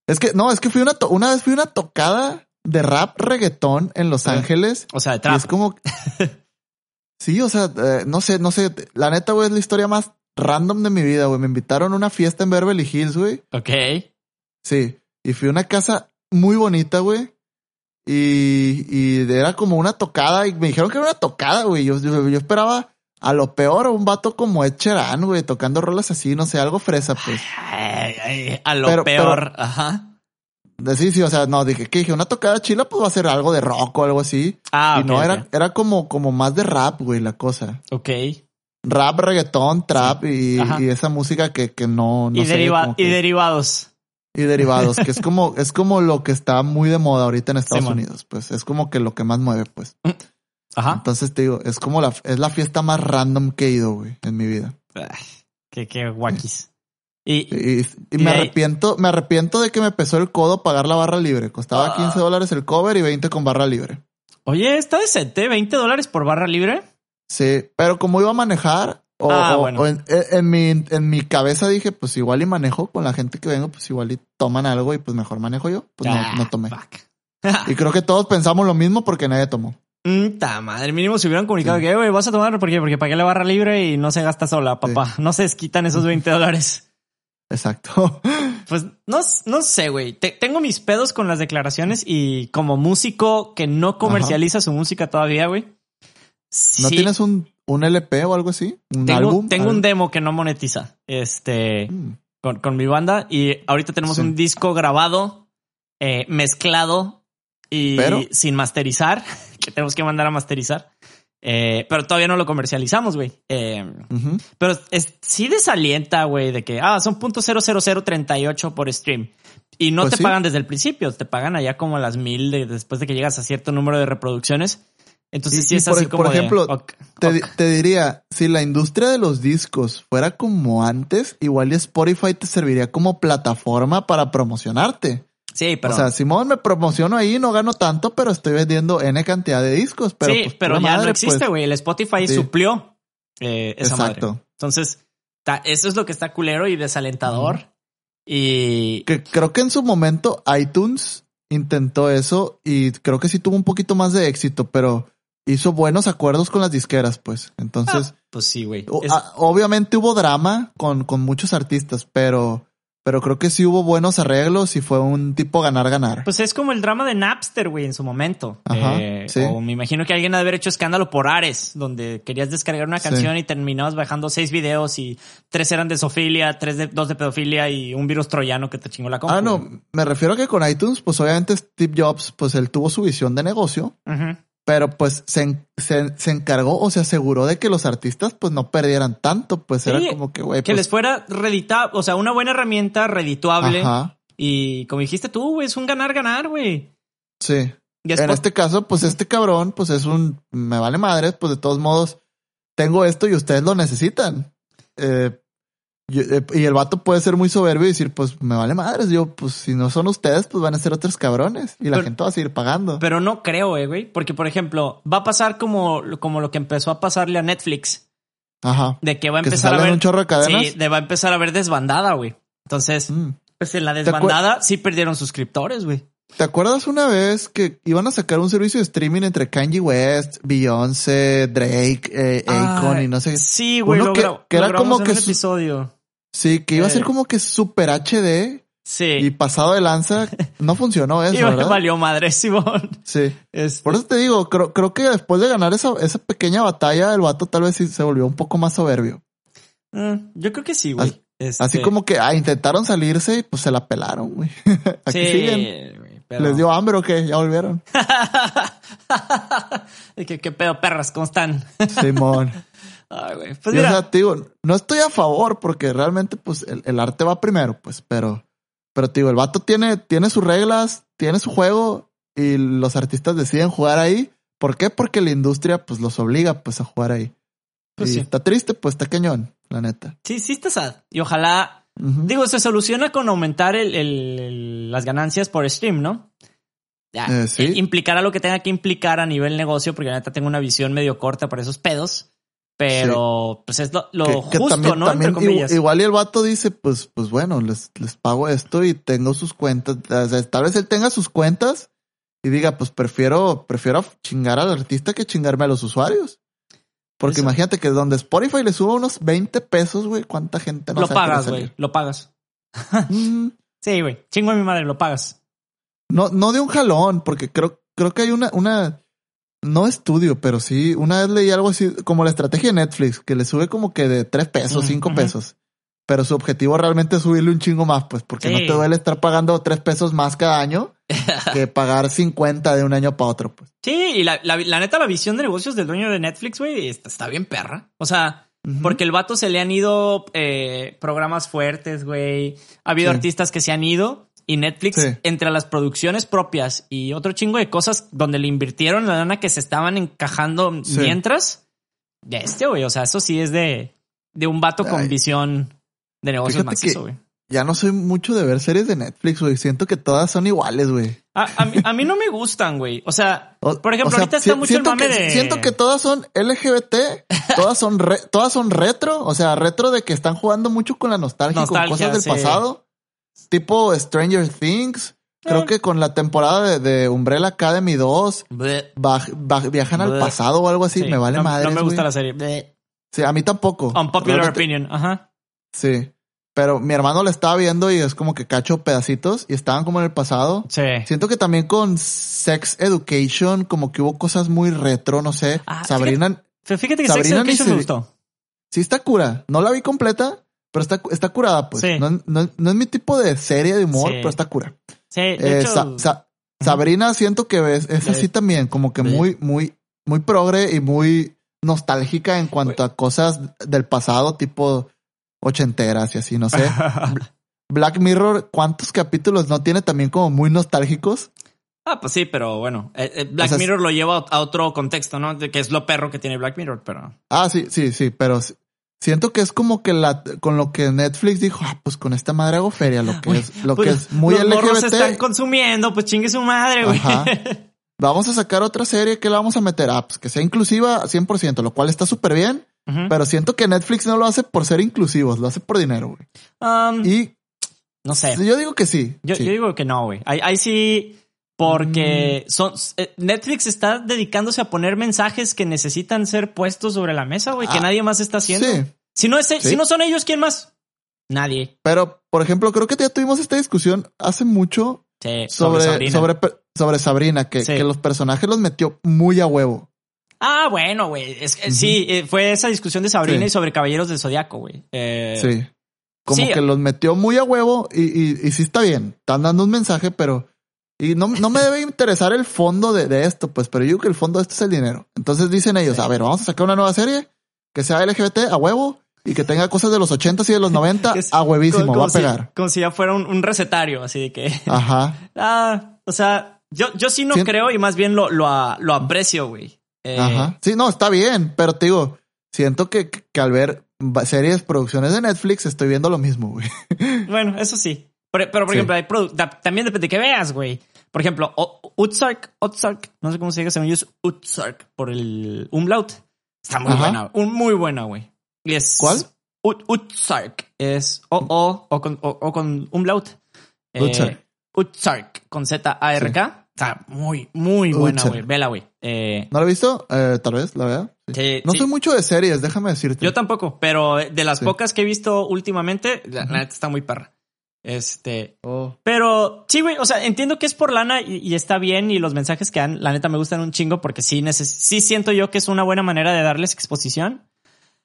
Es que, no, es que fui una, to- una vez fui una tocada de rap reggaetón en Los. Ángeles. O sea, de Y trap. es como. sí, o sea, eh, no sé, no sé. La neta, güey, es la historia más random de mi vida, güey. Me invitaron a una fiesta en Beverly Hills, güey. Ok. Sí. Y fui a una casa muy bonita, güey. Y, y era como una tocada. Y me dijeron que era una tocada, güey. Yo, yo, yo esperaba a lo peor un vato como Ed Sheeran, güey, tocando rolas así, no sé, algo fresa, pues. Ay, ay, a lo Pero- peor. Ajá. Sí, sí, o sea, no, dije, que dije, una tocada chila, pues va a ser algo de rock o algo así. Ah, y no, era, era como, como más de rap, güey, la cosa. Ok. Rap, reggaetón, trap y, y esa música que, que no, no y, sé, deriva- como que- y derivados. Y derivados, que es como, es como lo que está muy de moda ahorita en Estados. Unidos, pues es como que lo que más mueve, pues. Ajá. Entonces te digo, es como la, es la fiesta más random que he ido, güey, en mi vida. Qué, qué guaquis. Y, Y, y Y me arrepiento, me arrepiento de que me pesó el codo pagar la barra libre. Costaba Ah. 15 dólares el cover y 20 con barra libre. oye, está decente, 20 dólares por barra libre. Sí, pero como iba a manejar, o, Ah, bueno. o en, en mi, en mi cabeza dije, pues igual y manejo con la gente que vengo, pues igual y toman algo y pues mejor manejo yo. Pues Ah, no, no tomé. Y creo que todos pensamos lo mismo porque nadie tomó. Mm, ta madre, mínimo se hubieran comunicado que, güey, vas a tomar, ¿por qué? Porque pagué la barra libre y no se gasta sola, papá. No se desquitan esos 20 dólares. Exacto. Pues no, no sé, güey. Te- tengo mis pedos con las declaraciones y como músico que no comercializa su música todavía, güey. ¿No sí, tienes un, un LP o algo así? ¿Un tengo, álbum? tengo un demo que no monetiza. Este, Mm. con, con mi banda y ahorita tenemos Sí. un disco grabado, eh, mezclado y Pero- sin masterizar, que tenemos que mandar a masterizar. Eh, pero todavía no lo comercializamos, güey. Eh, Ujú. pero es, sí desalienta, güey, de que, ah, son punto .00038 por stream. Y no Pues te sí. pagan desde el principio, te pagan allá como a las mil de- después de que llegas a cierto número de reproducciones. Entonces Y- sí es por- así por como de, ejemplo, ok, Te, ok. di- te diría, si la industria de los discos fuera como antes, igual Spotify te serviría como plataforma para promocionarte. Sí, pero, o sea, Simón, me promociono ahí, no gano tanto, pero estoy vendiendo N cantidad de discos. Pero, sí, pues, pero ya no madre, existe, pues. güey. El Spotify Sí. suplió eh, esa Exacto. madre. Entonces, ta- eso es lo que está culero y desalentador. Y Que creo que en su momento iTunes intentó eso y creo que sí tuvo un poquito más de éxito, pero hizo buenos acuerdos con las disqueras, pues. Entonces, pues sí, güey. Es- ah, obviamente hubo drama con, con muchos artistas, pero, pero creo que sí hubo buenos arreglos y fue un tipo ganar-ganar. Pues es como el drama de Napster, güey, en su momento. Ajá, Eh, sí. O me imagino que alguien ha de haber hecho escándalo por Ares, donde querías descargar una Sí. canción y terminabas bajando seis videos y tres eran de sofilia, tres de, dos de pedofilia y un virus troyano que te chingó la compu. Ah, no, me refiero a que con iTunes, pues obviamente Steve Jobs, pues él tuvo su visión de negocio, Ujú. Pero pues se, se, se encargó o se aseguró de que los artistas pues no perdieran tanto, pues Sí, era como que, güey, Que pues, les fuera reditable, o sea, una buena herramienta redituable. ajá, Y como dijiste tú, güey, es un ganar-ganar, güey. sí. En este caso, pues este cabrón, pues es un, me vale madres, pues de todos modos, tengo esto y ustedes lo necesitan. Eh, yo- eh, y el vato puede ser muy soberbio y decir, pues me vale madres, yo, pues si no son ustedes, pues van a ser otros cabrones y la Pero- gente va a seguir pagando. Pero no creo, eh, güey. Porque, por ejemplo, va a pasar como, como lo que empezó a pasarle a Netflix. Ajá. de que va a empezar a ver. un chorro de cadenas. Sí, de va a empezar a ver desbandada, güey. Entonces, Mm. pues en la desbandada sí perdieron suscriptores, güey. ¿Te acuerdas una vez que iban a sacar un servicio de streaming entre Kanye West, Beyoncé, Drake, eh, Akon Ah, y no sé? Sí, güey. Que- que era como que su- episodio. Sí, que iba a Eh. ser como que super HD Sí. y pasado de lanza. No funcionó eso, Y ¿verdad? valió madre, Simón. Sí. Este, Por eso te digo, creo, creo que después de ganar esa, esa pequeña batalla, el vato tal vez sí se volvió un poco más soberbio. mm, yo creo que sí, güey. Así- Este, Así como que ah, intentaron salirse y pues se la pelaron, güey. Aquí sí, siguen. pero- ¿Les dio hambre o qué? ¿Ya volvieron? ¿Qué, qué pedo, perras? ¿Cómo están? Simón. Ay, güey. Pues o sea, te digo, no estoy a favor porque realmente pues el, el arte va primero, pues, pero, pero te digo, el vato tiene, tiene sus reglas, tiene su juego y los artistas deciden jugar ahí. ¿Por qué? Porque la industria pues los obliga pues a jugar ahí. Pues y sí. está triste, pues está cañón, la neta. sí, sí está sad. Y ojalá, digo, se soluciona con aumentar el, las ganancias por stream, ¿no? Ya, Eh, sí. eh, implicará lo que tenga que implicar a nivel negocio, porque la neta tengo una visión medio corta para esos pedos. Pero, pues es lo, lo Que- que justo, también- ¿no? también Entre comillas. igu- igual y el vato dice, pues, pues bueno, les, les pago esto y tengo sus cuentas. O sea, tal vez él tenga sus cuentas y diga, pues prefiero, prefiero chingar al artista que chingarme a los usuarios. Porque Eso. imagínate que donde Spotify le suba unos 20 pesos, güey, cuánta gente no lo pagas, güey. Lo pagas. Mm, Sí, güey. Chingo a mi madre, lo pagas. No, no de un jalón, porque creo, creo que hay una, una, no estudio, pero sí, una vez leí algo así, como la estrategia de Netflix, que le sube como que de tres pesos, Mm, cinco pesos. Pero su objetivo realmente es subirle un chingo más, pues, porque no te duele estar pagando tres pesos más cada año que pagar 50 de un año para otro, pues. Sí, y la, la, la neta, la visión de negocios del dueño de Netflix, güey, está, está bien perra. O sea, porque el vato se le han ido eh, programas fuertes, güey. Ha habido Sí. artistas que se han ido. Y Netflix, Sí. entre las producciones propias y otro chingo de cosas donde le invirtieron la lana que se estaban encajando Sí. mientras. Ya este, güey. O sea, eso sí es de, de un vato con visión de negocios macizo, güey. Ya no soy mucho de ver series de Netflix, güey. Siento que todas son iguales, güey. A, a mí, a mí no me gustan, güey. O sea, por ejemplo, o sea, ahorita está mucho el mame que, de. Siento que todas son LGBT, todas son re- todas son retro, o sea, retro de que están jugando mucho con la nostalgia, y con Nostalgia, cosas del sí. pasado, tipo Stranger Things. Creo Eh. que con la temporada de, de Umbrella Academy 2 Bleh. baj- baj- viajan al pasado o algo así. Sí, me vale no, madre. No me gusta la serie. Bleh. Sí, a mí tampoco. Unpopular Realmente- opinion. Ajá. Sí. Pero mi hermano la estaba viendo y es como que cacho pedacitos y estaban como en el pasado. Sí. Siento que también con Sex Education como que hubo cosas muy retro, no sé. Ah, Sabrina, Fíjate que Sex Sabrina Education se- me gustó. sí está cura. No la vi completa, pero está, está curada, pues. Sí. No, no- no es mi tipo de serie de humor, Sí. pero está cura. Sí, de Eh, hecho. Sa- Sa- Sabrina siento que es, es Sí. así también, como que muy, muy, muy progre y muy nostálgica en cuanto a cosas del pasado, tipo ochenteras y así, no sé. Black Mirror, ¿cuántos capítulos no tiene también como muy nostálgicos? ah, pues sí, pero bueno. eh, eh, Black O sea, Mirror lo lleva a otro contexto, ¿no? De que es lo perro que tiene Black Mirror, pero. Ah, sí, sí, sí, pero siento que es como que la, con lo que Netflix dijo, ah, pues con esta madre hago feria, lo que Güey, es, lo pues, que es muy los se están LGBT. consumiendo, pues chingue su madre, güey. Ajá. Vamos a sacar otra serie que la vamos a meter, ah, pues que sea inclusiva 100%, lo cual está súper bien, pero siento que Netflix no lo hace por ser inclusivos, lo hace por dinero, güey. Um, Y no sé. yo digo que sí. Yo, sí. yo digo que no, güey. Ahí, ahí sí, porque Mm. son eh, Netflix está dedicándose a poner mensajes que necesitan ser puestos sobre la mesa, güey, que Ah, nadie más está haciendo. Sí, Si no es, Sí. si no son ellos, ¿quién más? Nadie. pero por ejemplo, creo que ya tuvimos esta discusión hace mucho Sí, sobre, Sabrina. sobre, sobre Sabrina, que, que los personajes los metió muy a huevo. Ah, bueno, güey. Es que sí, eh, fue esa discusión de Sabrina y sobre Caballeros del Zodiaco, güey. Eh, Sí. Como que los metió muy a huevo y, y, y sí está bien. Están dando un mensaje, pero. Y no, no me debe interesar el fondo de, de esto, pues, pero yo digo que el fondo de esto es el dinero. Entonces dicen ellos, a ver, vamos a sacar una nueva serie que sea LGBT a huevo y que tenga cosas de los 80 y de los 90 que es- a huevísimo, como- va a si- pegar. como si ya fuera un, un recetario, así de que. Ajá, ah, o sea, yo, yo sí no Sí. creo y más bien lo, lo, a- lo aprecio, güey. Eh, ajá. Sí, no, está bien, pero te digo, siento que, que al ver series, producciones de Netflix, estoy viendo lo mismo, güey. Bueno, eso sí. Pero, pero por Sí. ejemplo, hay también depende de que veas, güey. Por ejemplo, Utzark, Utzark, no sé cómo se diga, según yo es Utzark por el umlaut. Está muy Ajá. buena, un, muy buena, güey. Es ¿Cuál? Ut- Utzark. Es o o o con, o, o con umlaut. Eh. Utzark con Z-A-R-K. Está muy, muy buena, güey. Vela, güey. Eh, ¿No lo he visto? Eh, tal vez la vea. Sí. No sí. soy mucho de series, déjame decirte. Yo tampoco, pero de las pocas que he visto últimamente, la, la neta está muy perra. Este, Oh. pero sí, güey, o sea, entiendo que es por lana y, y está bien y los mensajes que dan, la neta me gustan un chingo porque sí, neces sí siento yo que es una buena manera de darles exposición,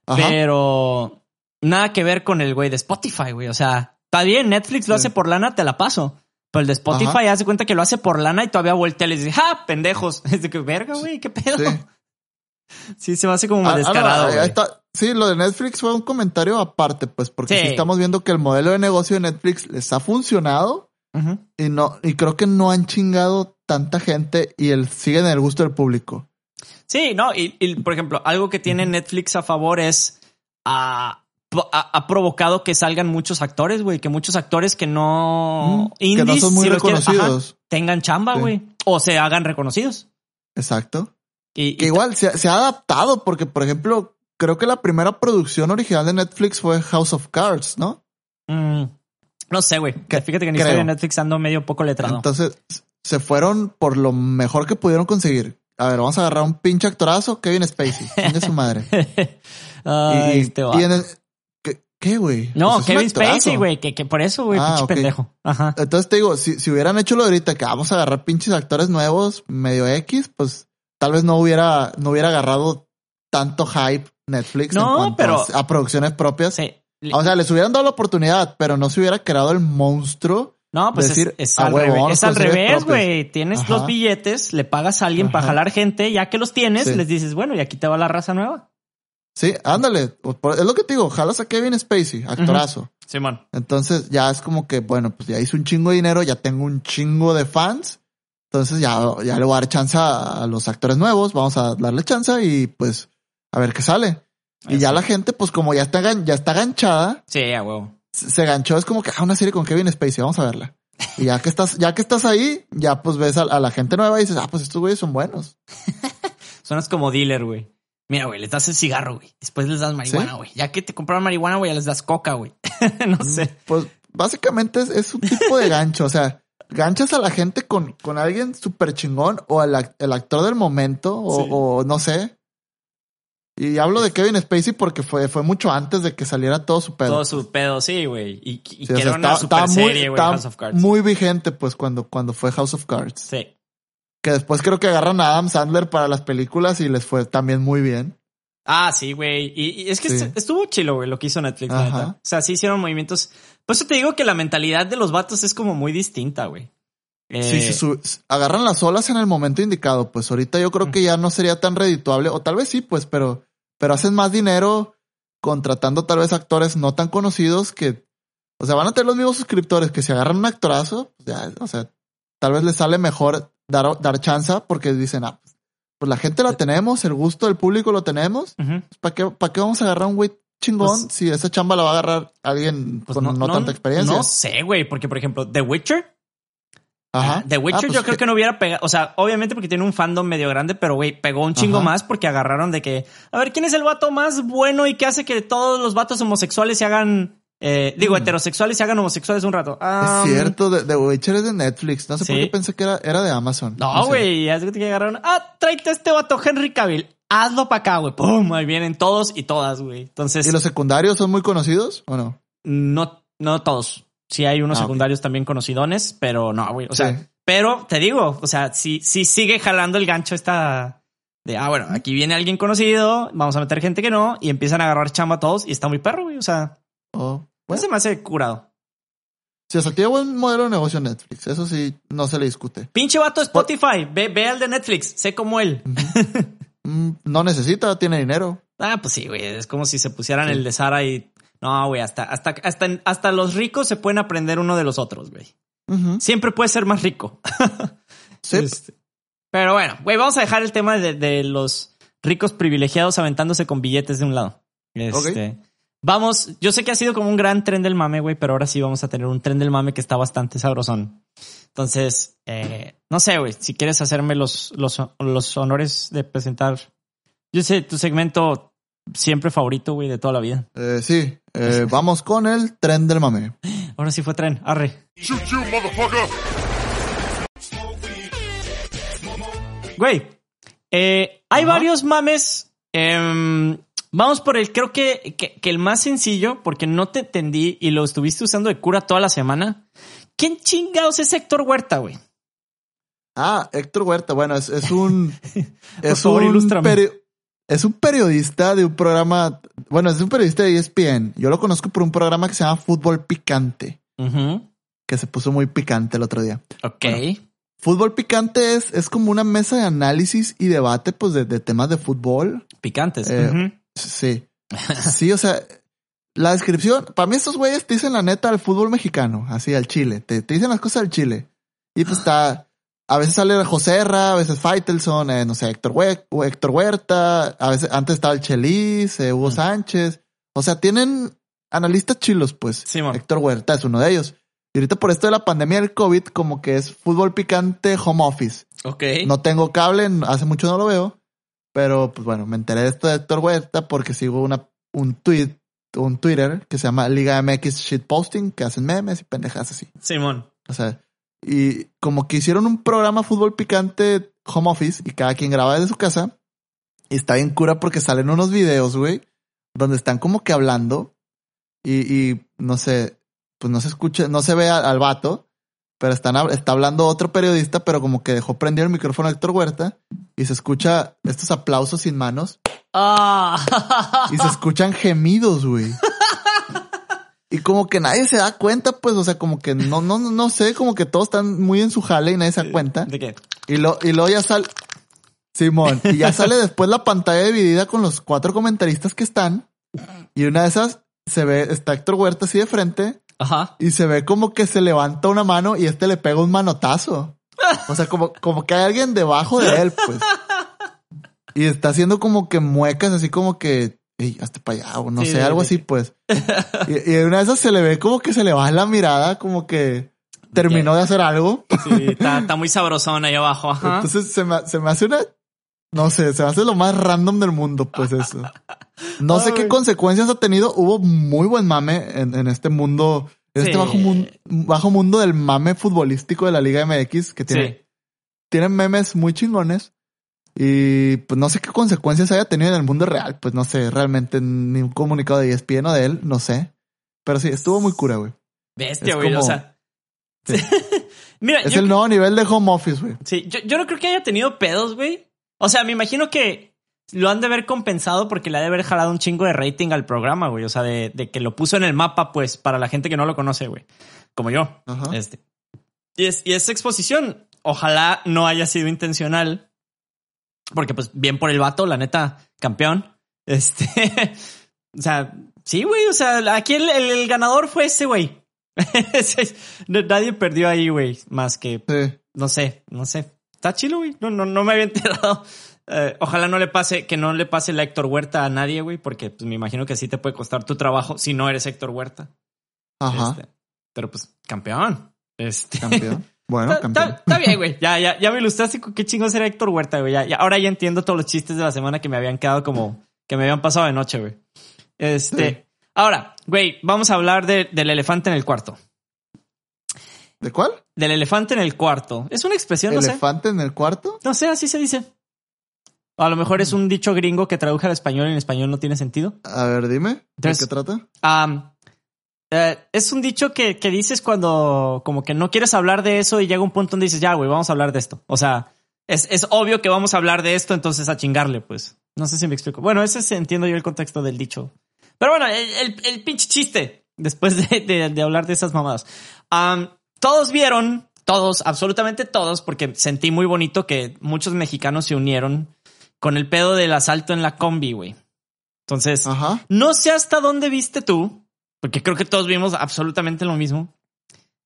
Ajá. pero nada que ver con el güey de Spotify, güey. O sea, está bien, Netflix lo Sí. hace por lana, te la paso. Pero el de Spotify hace cuenta que lo hace por lana y todavía voltea y les dice, ¡ja! Pendejos. Es de que, verga, güey, qué pedo. Sí. Sí, se me hace como Ah, ah, no, descarado. güey. Sí, lo de Netflix fue un comentario aparte, pues, porque Sí. sí estamos viendo que el modelo de negocio de Netflix les ha funcionado y no, y creo que no han chingado tanta gente y el siguen el gusto del público. Sí, no, y, y, por ejemplo, algo que tiene Netflix a favor es ah, ha, ha provocado que salgan muchos actores, güey, que muchos actores que no Mm, que no son muy si reconocidos. ajá, tengan chamba, Sí. güey, o se hagan reconocidos. Exacto. Y, Que y- igual se, se ha adaptado porque, por ejemplo, creo que la primera producción original de Netflix fue House of Cards, ¿no? mm, no sé, güey. Fíjate que en historia de Netflix ando medio poco letrado. Entonces se fueron por lo mejor que pudieron conseguir. A ver, vamos a agarrar un pinche actorazo, Kevin Spacey. Chingue su madre. Ay, y, este en el- ¿qué, güey? no, Pues Kevin. Spacey, güey, que, que por eso, güey, Ah, pinche pendejo. Ajá. Entonces te digo, si, si hubieran hecho lo de ahorita, que vamos a agarrar pinches actores nuevos, medio X, pues tal vez no hubiera, no hubiera agarrado tanto hype Netflix No, en cuanto pero- a, a producciones propias. Sí. O sea, les hubieran dado la oportunidad, pero no se hubiera creado el monstruo. No, pues decir, es, es "A al, revés, es al revés, propias". güey. Tienes Ajá. los billetes, le pagas a alguien para jalar gente, ya que los tienes, Sí. les dices, bueno, y aquí te va la raza nueva. Sí, ándale. Es lo que te digo, jalas a Kevin Spacey, actorazo. Simón. Entonces ya es como que, bueno, pues ya hice un chingo de dinero, ya tengo un chingo de fans. Entonces ya, ya le voy a dar chance a los actores nuevos, vamos a darle chance y pues a ver qué sale. Y ya la gente, pues como ya está, ya está ganchada, Sí, a huevo. se ganchó, es como que, ah, una serie con Kevin Spacey, vamos a verla. Y ya que estás, ya que estás ahí, ya pues ves a, a la gente nueva y dices, ah, pues estos güeyes son buenos. Suenas como dealer, güey. Mira, güey, les das el cigarro, güey. Después les das marihuana, ¿Sí? güey. Ya que te compraron marihuana, güey, ya les das coca, güey. no sé. Pues básicamente es, es un tipo de gancho, o sea, ganchas a la gente con, con alguien súper chingón o el, ac- el actor del momento o, Sí. o no sé. Y hablo de Kevin Spacey porque fue, fue mucho antes de que saliera todo su pedo. Todo su pedo, sí, güey. Y, y Sí, o que sea, era una super serie, güey, House of Cards. muy vigente pues cuando, cuando fue House of Cards. Sí. Que después creo que agarran a Adam Sandler para las películas y les fue también muy bien. Ah, sí, güey. Y, y es que Sí. estuvo chilo, güey, lo que hizo Netflix, la neta. O sea, sí hicieron movimientos. Por eso te digo que la mentalidad de los vatos es como muy distinta, güey. Eh, sí, su- agarran las olas en el momento indicado. Pues ahorita yo creo que ya no sería tan redituable, o tal vez sí, pues, pero, pero hacen más dinero contratando tal vez actores no tan conocidos que, o sea, van a tener los mismos suscriptores que si agarran un actorazo, pues ya, o sea, tal vez les sale mejor dar, dar chance porque dicen, ah, pues, pues la gente la tenemos, el gusto del público lo tenemos, ujú. ¿para qué, para qué vamos a agarrar un güey chingón Pues- si esa chamba la va a agarrar alguien Pues con no, tanta experiencia? No sé, güey, porque por ejemplo, The Witcher. Ajá. ah, The Witcher Ah, pues yo creo que- que no hubiera pegado, o sea, obviamente porque tiene un fandom medio grande, pero güey, pegó un chingo Ajá. más porque agarraron de que, a ver, ¿quién es el vato más bueno y que hace que todos los vatos homosexuales se hagan, eh, digo, Mm. heterosexuales se hagan homosexuales un rato? Es cierto, The, Witcher es de Netflix. No sé por qué pensé que era, era de Amazon. No, güey, ya sé que agarraron. Ah, tráete a este vato Henry Cavill. Hazlo para acá, güey. Pum, ahí vienen todos y todas, güey. Entonces, ¿Y los secundarios son muy conocidos o no? no, no todos. Sí hay unos Ah, secundarios también conocidones, pero no, güey. O sea, Sí. pero te digo, o sea, sí, sí sigue jalando el gancho esta de, ah, bueno, aquí viene alguien conocido, vamos a meter gente que no, y empiezan a agarrar chamba a todos y está muy perro, güey. O sea, Oh, se me hace curado. Sí, o sea, tiene buen modelo de negocio Netflix. Eso sí, no se le discute. Pinche vato Spotify, ve, ve al de Netflix, sé como él. Mm, no necesita, tiene dinero. Ah, pues sí, güey. Es como si se pusieran Sí. el de Sara y. No, güey, hasta, hasta, hasta, hasta los ricos se pueden aprender uno de los otros, güey. Siempre puede ser más rico. Sí. Este, Pero bueno, güey, vamos a dejar el tema de, de los ricos privilegiados aventándose con billetes de un lado. Este, Vamos, yo sé que ha sido como un gran tren del mame, güey, pero ahora sí vamos a tener un tren del mame que está bastante sabrosón. Entonces, eh, no sé, güey, si quieres hacerme los, los, los honores de presentar. Yo sé, tu segmento siempre favorito, güey, de toda la vida. Eh, sí, eh, vamos con el tren del mame. Ahora sí fue tren, arre. Güey, eh, hay Ajá. varios mames. em, vamos por el, creo que, que, que el más sencillo, porque no te entendí y lo estuviste usando de cura toda la semana. ¿Quién chingados es Héctor Huerta, güey? Ah, Héctor Huerta, bueno, es, es un... es, favor, un es un periodista de un programa... Bueno, es un periodista de ESPN. Yo lo conozco por un programa que se llama Fútbol Picante, que se puso muy picante el otro día. Ok. Fútbol Picante es, es como una mesa de análisis y debate pues de, de temas de fútbol. Picantes. Eh. Sí. Sí, o sea, la descripción, para mí estos güeyes te dicen la neta al fútbol mexicano, así al Chile, te, te dicen las cosas al Chile. Y pues está, a veces sale José Herra, a veces Faitelson, eh, no sé, Héctor, Hue- Héctor Huerta, a veces antes estaba el Chelis, eh, Hugo Mm. Sánchez. O sea, tienen analistas chilos, pues. Simón. Héctor Huerta es uno de ellos. Y ahorita por esto de la pandemia del COVID, como que es fútbol picante home office. Ok. No tengo cable, hace mucho no lo veo. Pero, pues bueno, me enteré de esto de Héctor Huerta porque sigo una, un tweet, un Twitter que se llama Liga MX Shitposting, que hacen memes y pendejas así. Simón. O sea, y como que hicieron un programa fútbol picante home office y cada quien graba desde su casa. Y está bien cura porque salen unos videos, güey, donde están como que hablando y, y no sé, pues no se escucha, no se ve al, al vato, pero están, está hablando otro periodista, pero como que dejó prendido el micrófono a Héctor Huerta y se escucha estos aplausos sin manos Ah. y se escuchan gemidos, güey. Y como que nadie se da cuenta, pues, o sea, como que no, no, no sé, como que todos están muy en su jale y nadie se da cuenta. ¿De qué? Y, lo, y luego ya sale, Simón, y ya sale después la pantalla dividida con los cuatro comentaristas que están. Y una de esas se ve, está Héctor Huerta así de frente Ajá. y se ve como que se levanta una mano y este le pega un manotazo. O sea, como, como que hay alguien debajo de él, pues. Y está haciendo como que muecas, así como que, ey, hazte para allá, o no Sí, sé, algo así, pues. Y, y en una de esas se le ve como que se le baja la mirada, como que terminó de hacer algo. Sí, está, está muy sabrosón ahí abajo. Ajá. Entonces se me, se me hace una, no sé, se me hace lo más random del mundo, pues eso. No sé qué consecuencias ha tenido. Hubo muy buen mame en, en este mundo, en Sí. este bajo, mun- bajo mundo del mame futbolístico de la Liga MX, que tiene, Sí. tienen memes muy chingones. Y pues no sé qué consecuencias haya tenido en el mundo real. Pues no sé, realmente ni un comunicado de ESPN o de él, no sé. Pero sí, estuvo muy cura, güey. Bestia, Es güey. O sea. Mira, Es el nuevo nivel de home office, güey. sí, yo, yo no creo que haya tenido pedos, güey. O sea, me imagino que lo han de haber compensado porque le ha de haber jalado un chingo de rating al programa, güey. O sea, de, de que lo puso en el mapa, pues, para la gente que no lo conoce, güey. Como yo. Ajá. Este. Y, es, y esa exposición, ojalá no haya sido intencional. Porque, pues, bien por el vato, la neta, campeón. Este. o sea, sí, güey. O sea, aquí el, el- el ganador fue ese, güey. Nadie perdió ahí, güey. Más que, Sí. no sé, no sé. Está chilo, güey. No, no, no me había enterado. Eh, ojalá no le pase, que no le pase la Héctor Huerta a nadie, güey, porque pues, me imagino que sí te puede costar tu trabajo si no eres Héctor Huerta. Ajá. Este, pero pues, campeón. Este. Campeón. Bueno, Está, bien, güey. Ya, ya, ya me ilustraste qué chingos era Héctor Huerta, güey. Ya, ya- ahora ya entiendo todos los chistes de la semana que me habían quedado como que me habían pasado de noche, güey. Este. Sí. Ahora, güey, vamos a hablar de- del elefante en el cuarto. ¿De cuál? Del elefante en el cuarto. Es una expresión, no sé. ¿Elefante en el cuarto? No sé, así se dice. A lo mejor es un dicho gringo que traduje al español y en español no tiene sentido. A ver, dime. ¿De qué trata? Am, eh, es un dicho que, que dices cuando como que no quieres hablar de eso y llega un punto donde dices, ya, güey, vamos a hablar de esto. O sea, es, es obvio que vamos a hablar de esto, entonces a chingarle, pues. No sé si me explico. Bueno, ese es, entiendo yo el contexto del dicho. Pero bueno, el, el, el pinche chiste, después de, de- de hablar de esas mamadas. Am, todos vieron, todos, absolutamente todos, porque sentí muy bonito que muchos mexicanos se unieron con el pedo del asalto en la combi, güey. Entonces, Ajá. no sé hasta dónde viste tú, porque creo que todos vimos absolutamente lo mismo.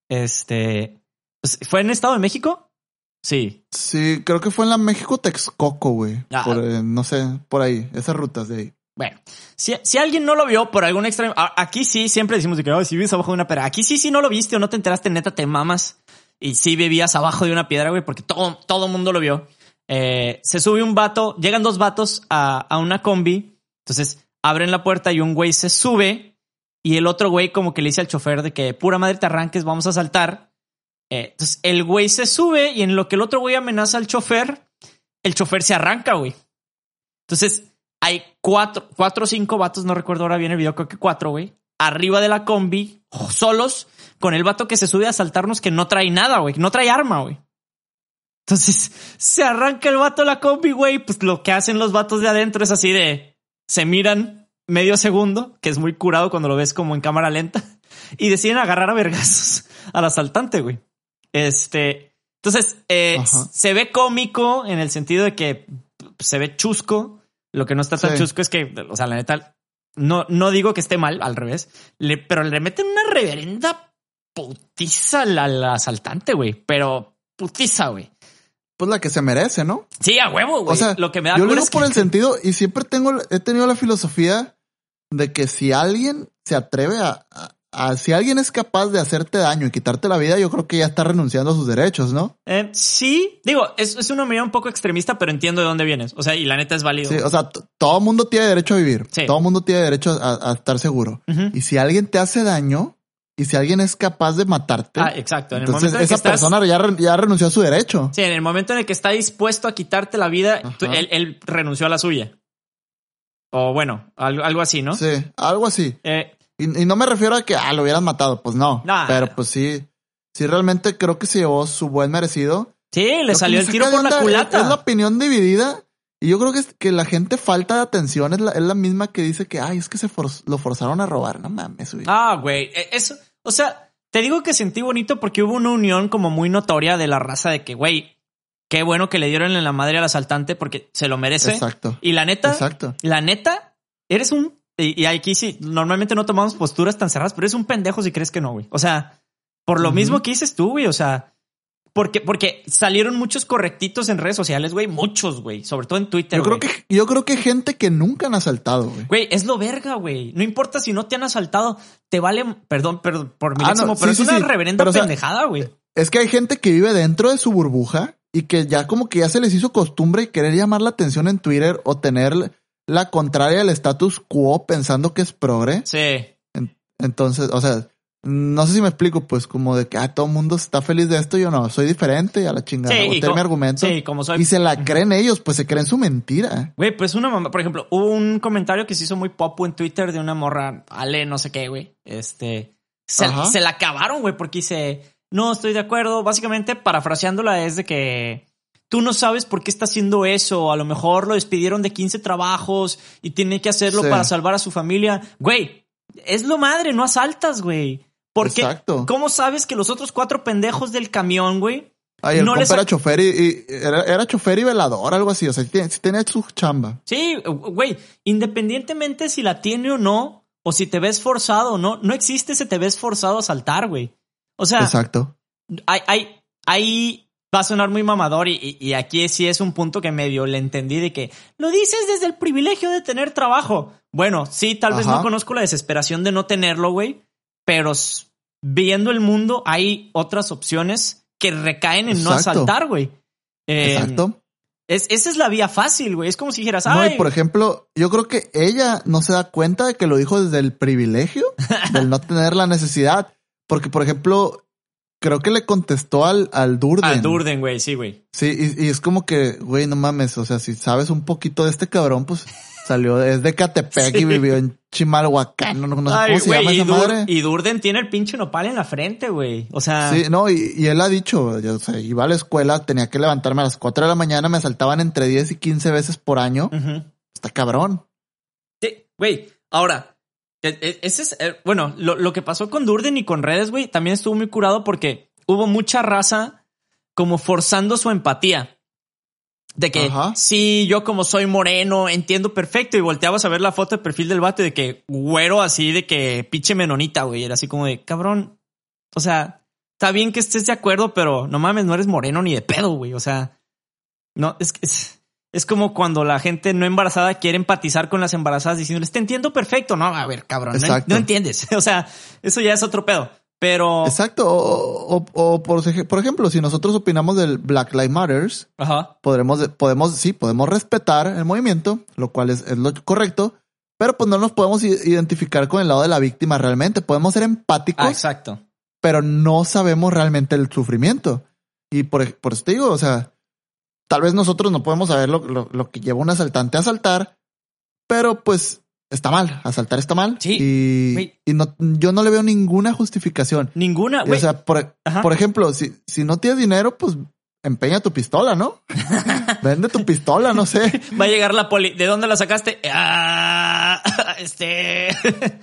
Este, pues, ¿fue en Estado de México? Sí. Sí, creo que fue en la México Texcoco, güey. Ah. Por, eh, no sé, por ahí, esas rutas de ahí. Bueno, si, si alguien no lo vio por algún extremo, a- aquí sí siempre decimos de que "Ay, si vives abajo de una piedra. Aquí sí, si no lo viste o no te enteraste, neta, te mamas. Y sí vivías abajo de una piedra, güey, porque todo, todo mundo lo vio. Eh, se sube un vato, llegan dos vatos a, a una combi. Entonces, abren la puerta y un güey se sube y el otro güey como que le dice al chofer de que pura madre te arranques, vamos a saltar. Eh, entonces el güey se sube y en lo que el otro güey amenaza al chofer, el chofer se arranca, güey. Entonces hay cuatro, cuatro o cinco vatos, no recuerdo ahora bien el video, creo que cuatro, güey, arriba de la combi, solos, con el vato que se sube a saltarnos que no trae nada, güey, no trae arma, güey. Entonces se arranca el vato de la combi, güey. Pues lo que hacen los vatos de adentro es así de se miran medio segundo, que es muy curado cuando lo ves como en cámara lenta, y deciden agarrar a vergazos al asaltante, güey. Este, entonces eh, se ve cómico en el sentido de que se ve chusco. Lo que no está tan chusco es que, o sea, la neta, no, no digo que esté mal, al revés, le, pero le meten una reverenda putiza al, al asaltante, güey. Pero putiza, güey pues la que se merece, ¿no? Sí, a huevo, güey. O sea, lo que me da yo lo digo por el sentido y siempre tengo, he tenido la filosofía de que si alguien se atreve a, a, si alguien es capaz de hacerte daño y quitarte la vida, yo creo que ya está renunciando a sus derechos, ¿no? Eh, sí, digo, es, es una medida un poco extremista, pero entiendo de dónde vienes. O sea, y la neta es válido. Sí, o sea, todo mundo tiene derecho a vivir. Sí. Todo mundo tiene derecho a, estar seguro. Y si alguien te hace daño, y si alguien es capaz de matarte. Ah, exacto. En el entonces esa persona ya, ya, renunció a su derecho. Sí, en el momento en el que está dispuesto a quitarte la vida, él, renunció a la suya. O bueno, algo, así, ¿no? Sí, algo así. Eh, y, no me refiero a que ah, lo hubieran matado, pues no. pero pues sí, sí realmente creo que se llevó su buen merecido. Sí, le salió el tiro por la culata. Es, la opinión dividida. Y yo creo que, es, que la gente falta de atención es la, es la misma que dice que, ay, es que se lo forzaron a robar. No mames, güey. Ah, güey. E, eso, o sea, te digo que sentí bonito porque hubo una unión como muy notoria de la raza de que, güey, qué bueno que le dieron en la madre al asaltante porque se lo merece. Exacto. Y la neta, Exacto. la neta, eres un. Y, aquí sí, normalmente no tomamos posturas tan cerradas, pero eres un pendejo si crees que no, güey. O sea, por lo mismo que dices tú, güey. O sea, porque, porque salieron muchos correctitos en redes sociales, güey. Muchos, güey. Sobre todo en Twitter. Yo creo que, yo creo que gente que nunca han asaltado, güey. Güey, es lo verga, güey. No importa si no te han asaltado, te vale, perdón, perdón por mi ah, pero es una reverenda pendejada, güey. Es que hay gente que vive dentro de su burbuja y que ya como que ya se les hizo costumbre querer llamar la atención en Twitter o tener la contraria al status quo pensando que es progre. Sí. entonces, o sea, no sé si me explico, pues como de que ah, todo el mundo está feliz de esto, yo no, soy diferente a la chingada. Sí, mi argumento. Sí, como soy. Y se la creen ellos, pues se creen su mentira. Güey, pues una mamá, por ejemplo, hubo un comentario que se hizo muy pop en Twitter de una morra, Ale, no sé qué, güey. Este, se, se la acabaron, güey, porque dice, no estoy de acuerdo. Básicamente, parafraseándola es de que tú no sabes por qué está haciendo eso. A lo mejor lo despidieron de 15 trabajos y tiene que hacerlo para salvar a su familia. Güey, es lo madre, no asaltas, güey. Porque, Exacto. ¿cómo sabes que los otros cuatro pendejos del camión, güey? Ay, el no era chofer y, era, chofer y velador, algo así. O sea, si tenía su chamba. Sí, güey. Independientemente si la tiene o no, o si te ves forzado o no, no existe ese te ves forzado a saltar, güey. O sea. Exacto. Hay, hay, hay, va a sonar muy mamador y, y, aquí sí es un punto que medio le entendí de que lo dices desde el privilegio de tener trabajo. Bueno, sí, tal vez no conozco la desesperación de no tenerlo, güey pero viendo el mundo hay otras opciones que recaen en no asaltar, güey. Eh, Exacto. Es, esa es la vía fácil, güey. Es como si dijeras, no, por ejemplo, yo creo que ella no se da cuenta de que lo dijo desde el privilegio, del no tener la necesidad. Porque, por ejemplo, creo que le contestó al, al Durden. Al Durden, güey, sí, güey. Sí, y, y, es como que, güey, no mames. O sea, si sabes un poquito de este cabrón, pues Salió desde Catepec y vivió en Chimalhuacán. No, no sé cómo se llama esa madre. Y Durden tiene el pinche nopal en la frente, güey. O sea. Sí, no, y, él ha dicho, yo, o sea, iba a la escuela, tenía que levantarme a las 4 de la mañana, me saltaban entre 10 y 15 veces por año. Está cabrón. Sí, güey. Ahora, ese es, eh, bueno, lo, lo que pasó con Durden y con redes, güey, también estuvo muy curado porque hubo mucha raza como forzando su empatía. De que sí, yo como soy moreno, entiendo perfecto. Y volteabas a ver la foto de perfil del vato de que güero así, de que pinche menonita, güey. Era así como de cabrón. O sea, está bien que estés de acuerdo, pero no mames, no eres moreno ni de pedo, güey. O sea, no, es que es, es, como cuando la gente no embarazada quiere empatizar con las embarazadas diciéndoles, te entiendo perfecto. No, a ver, cabrón, no, no, entiendes. o sea, eso ya es otro pedo. Pero. Exacto. O, o, por, por, ejemplo, si nosotros opinamos del Black Lives Matters, podremos, podemos, sí, podemos respetar el movimiento, lo cual es, es lo correcto, Pero pues no nos podemos identificar con el lado de la víctima realmente. Podemos ser empáticos, Ah, exacto. pero no sabemos realmente el sufrimiento. Y por, por eso te digo, o sea, tal vez nosotros no podemos saber lo, lo- lo que lleva un asaltante a asaltar, pero pues está mal. Asaltar está mal. Sí, Y, no, yo no le veo ninguna justificación. Ninguna, o sea, por, ejemplo, si, si no tienes dinero, pues empeña tu pistola, ¿no? Vende tu pistola, no sé. Va a llegar la poli. ¿De dónde la sacaste? Ah, este.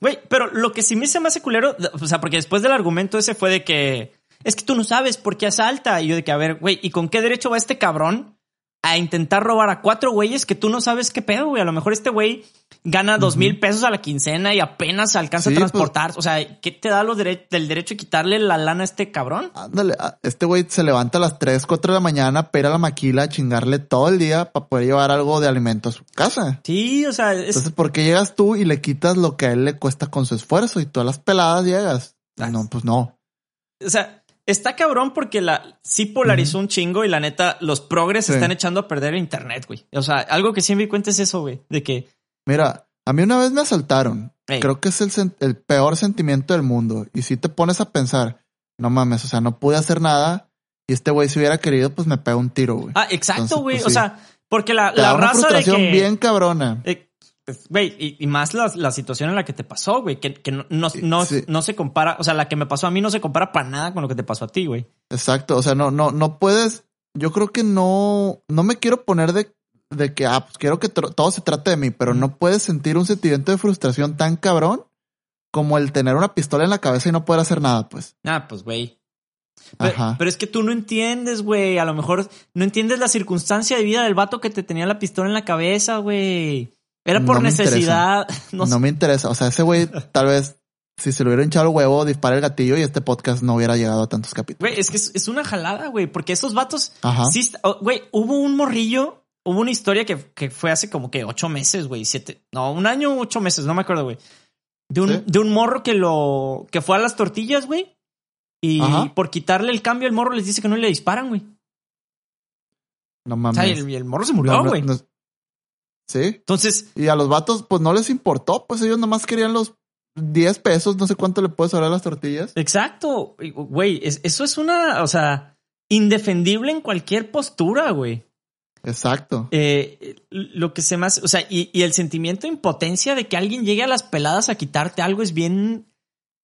Güey, pero lo que sí me se me hace culero, o sea, porque después del argumento ese fue de que es que tú no sabes por qué asalta. Y yo de que, a ver, güey, ¿y con qué derecho va este cabrón a intentar robar a cuatro güeyes que tú no sabes qué pedo, güey? A lo mejor este güey gana dos mil pesos a la quincena y apenas alcanza Sí, a pues- transportar. O sea, ¿qué te da los dere- del derecho de quitarle la lana a este cabrón? Ándale, a- este güey se levanta a las 3, 4 de la mañana, pera la maquila, a chingarle todo el día para poder llevar algo de alimento a su casa. Sí, o sea, es, Entonces, ¿por qué llegas tú y le quitas lo que a él le cuesta con su esfuerzo y todas las peladas llegas? Ah. No, pues no. O sea, está cabrón porque la sí polarizó un chingo y la neta, los progres Sí. están echando a perder el internet, güey. O sea, algo que sí me di cuenta es eso, güey. De que, Mira, a mí una vez me asaltaron. Creo que es el, peor sentimiento del mundo. Y si te pones a pensar, no mames, o sea, no pude hacer nada y este güey si hubiera querido, pues me pega un tiro, güey. ah, exacto, güey. pues, o sí. sea, porque la, Te la da una raza de frustración que. bien cabrona. eh, Güey, y, y más la, la situación en la que te pasó, güey, que, que no, no, no, Sí. no se compara, o sea, la que me pasó a mí no se compara para nada con lo que te pasó a ti, güey. Exacto. O sea, no, no, no puedes. Yo creo que no, no me quiero poner de, de que, ah, pues quiero que todo se trate de mí, pero no puedes sentir un sentimiento de frustración tan cabrón como el tener una pistola en la cabeza y no poder hacer nada, pues. Ah, pues, güey. Pero, pero es que tú no entiendes, güey. A lo mejor no entiendes la circunstancia de vida del vato que te tenía la pistola en la cabeza, güey. Era por No necesidad. No, me interesa. O sea, ese güey, tal vez, si se le hubiera hinchado el huevo, dispara el gatillo y este podcast no hubiera llegado a tantos capítulos. Güey, es que es, es una jalada, güey. Porque esos vatos. Ajá. Sí, oh, güey, hubo un morrillo. Hubo una historia que, que fue hace como que ocho meses, güey. Siete. No, un año, ocho meses, no me acuerdo, güey. De un, Sí. de un morro que lo. que fue a las tortillas, güey. Y Ajá. por quitarle el cambio, el morro les dice que no le disparan, güey. No O mames. sea, y el, morro se murió, no- güey. no- sí. Entonces, Y a los vatos, pues no les importó. Pues ellos nomás querían los 10 pesos. No sé cuánto le puedes sobrar a las tortillas. Exacto, güey, es- eso es una, o sea, indefendible en cualquier postura, güey. Exacto. Eh, lo que se más, o sea, y, y el sentimiento de impotencia de que alguien llegue a las peladas a quitarte algo es bien,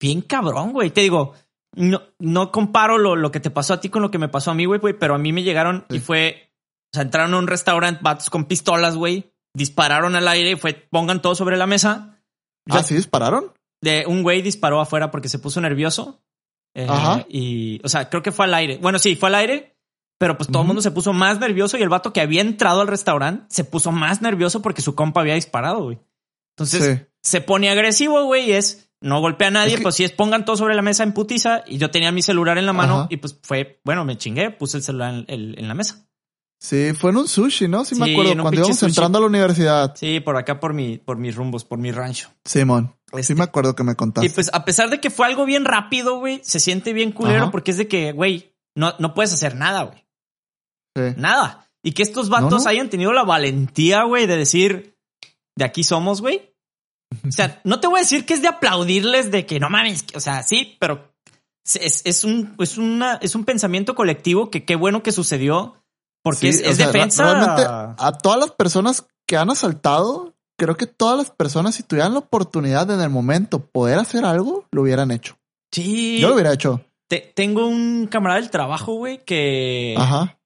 bien cabrón, güey. Te digo, no, no comparo lo, lo que te pasó a ti con lo que me pasó a mí, güey, güey, pero a mí me llegaron y fue, o sea, entraron a un restaurante, vatos con pistolas, güey, dispararon al aire y fue, pongan todo sobre la mesa. Yo- Ah, sí dispararon. de un güey disparó afuera porque se puso nervioso. Eh, Ajá. Y, o sea, creo que fue al aire. Bueno, sí, fue al aire, pero pues todo el mundo se puso más nervioso y el vato que había entrado al restaurante se puso más nervioso porque su compa había disparado, güey. Entonces Sí. se pone agresivo, güey, y es no golpea a nadie, Es que- pues si es pongan todo sobre la mesa en putiza y yo tenía mi celular en la mano Ajá. y pues fue, bueno, me chingué, puse el celular en, el- en la mesa. Sí, fue en un sushi, ¿no? Sí, me acuerdo. Cuando íbamos sushi. entrando a la universidad. Sí, por acá por mi, por mis rumbos, por mi rancho. Simón. Este- Sí me acuerdo que me contaste. Y pues a pesar de que fue algo bien rápido, güey, se siente bien culero Ajá. porque es de que, güey, no, no puedes hacer nada, güey. Sí. Nada. Y que estos vatos No, no. hayan tenido la valentía, güey, de decir, de aquí somos, güey. O sea, no te voy a decir que es de aplaudirles de que no mames, o sea, sí, pero es, es un, es una, es un pensamiento colectivo que qué bueno que sucedió porque Sí, es, sea, defensa. Realmente, a todas las personas que han asaltado, creo que todas las personas, si tuvieran la oportunidad de en el momento poder hacer algo, lo hubieran hecho. Sí. Yo lo hubiera hecho. Te- tengo un camarada del trabajo, güey, que Ajá.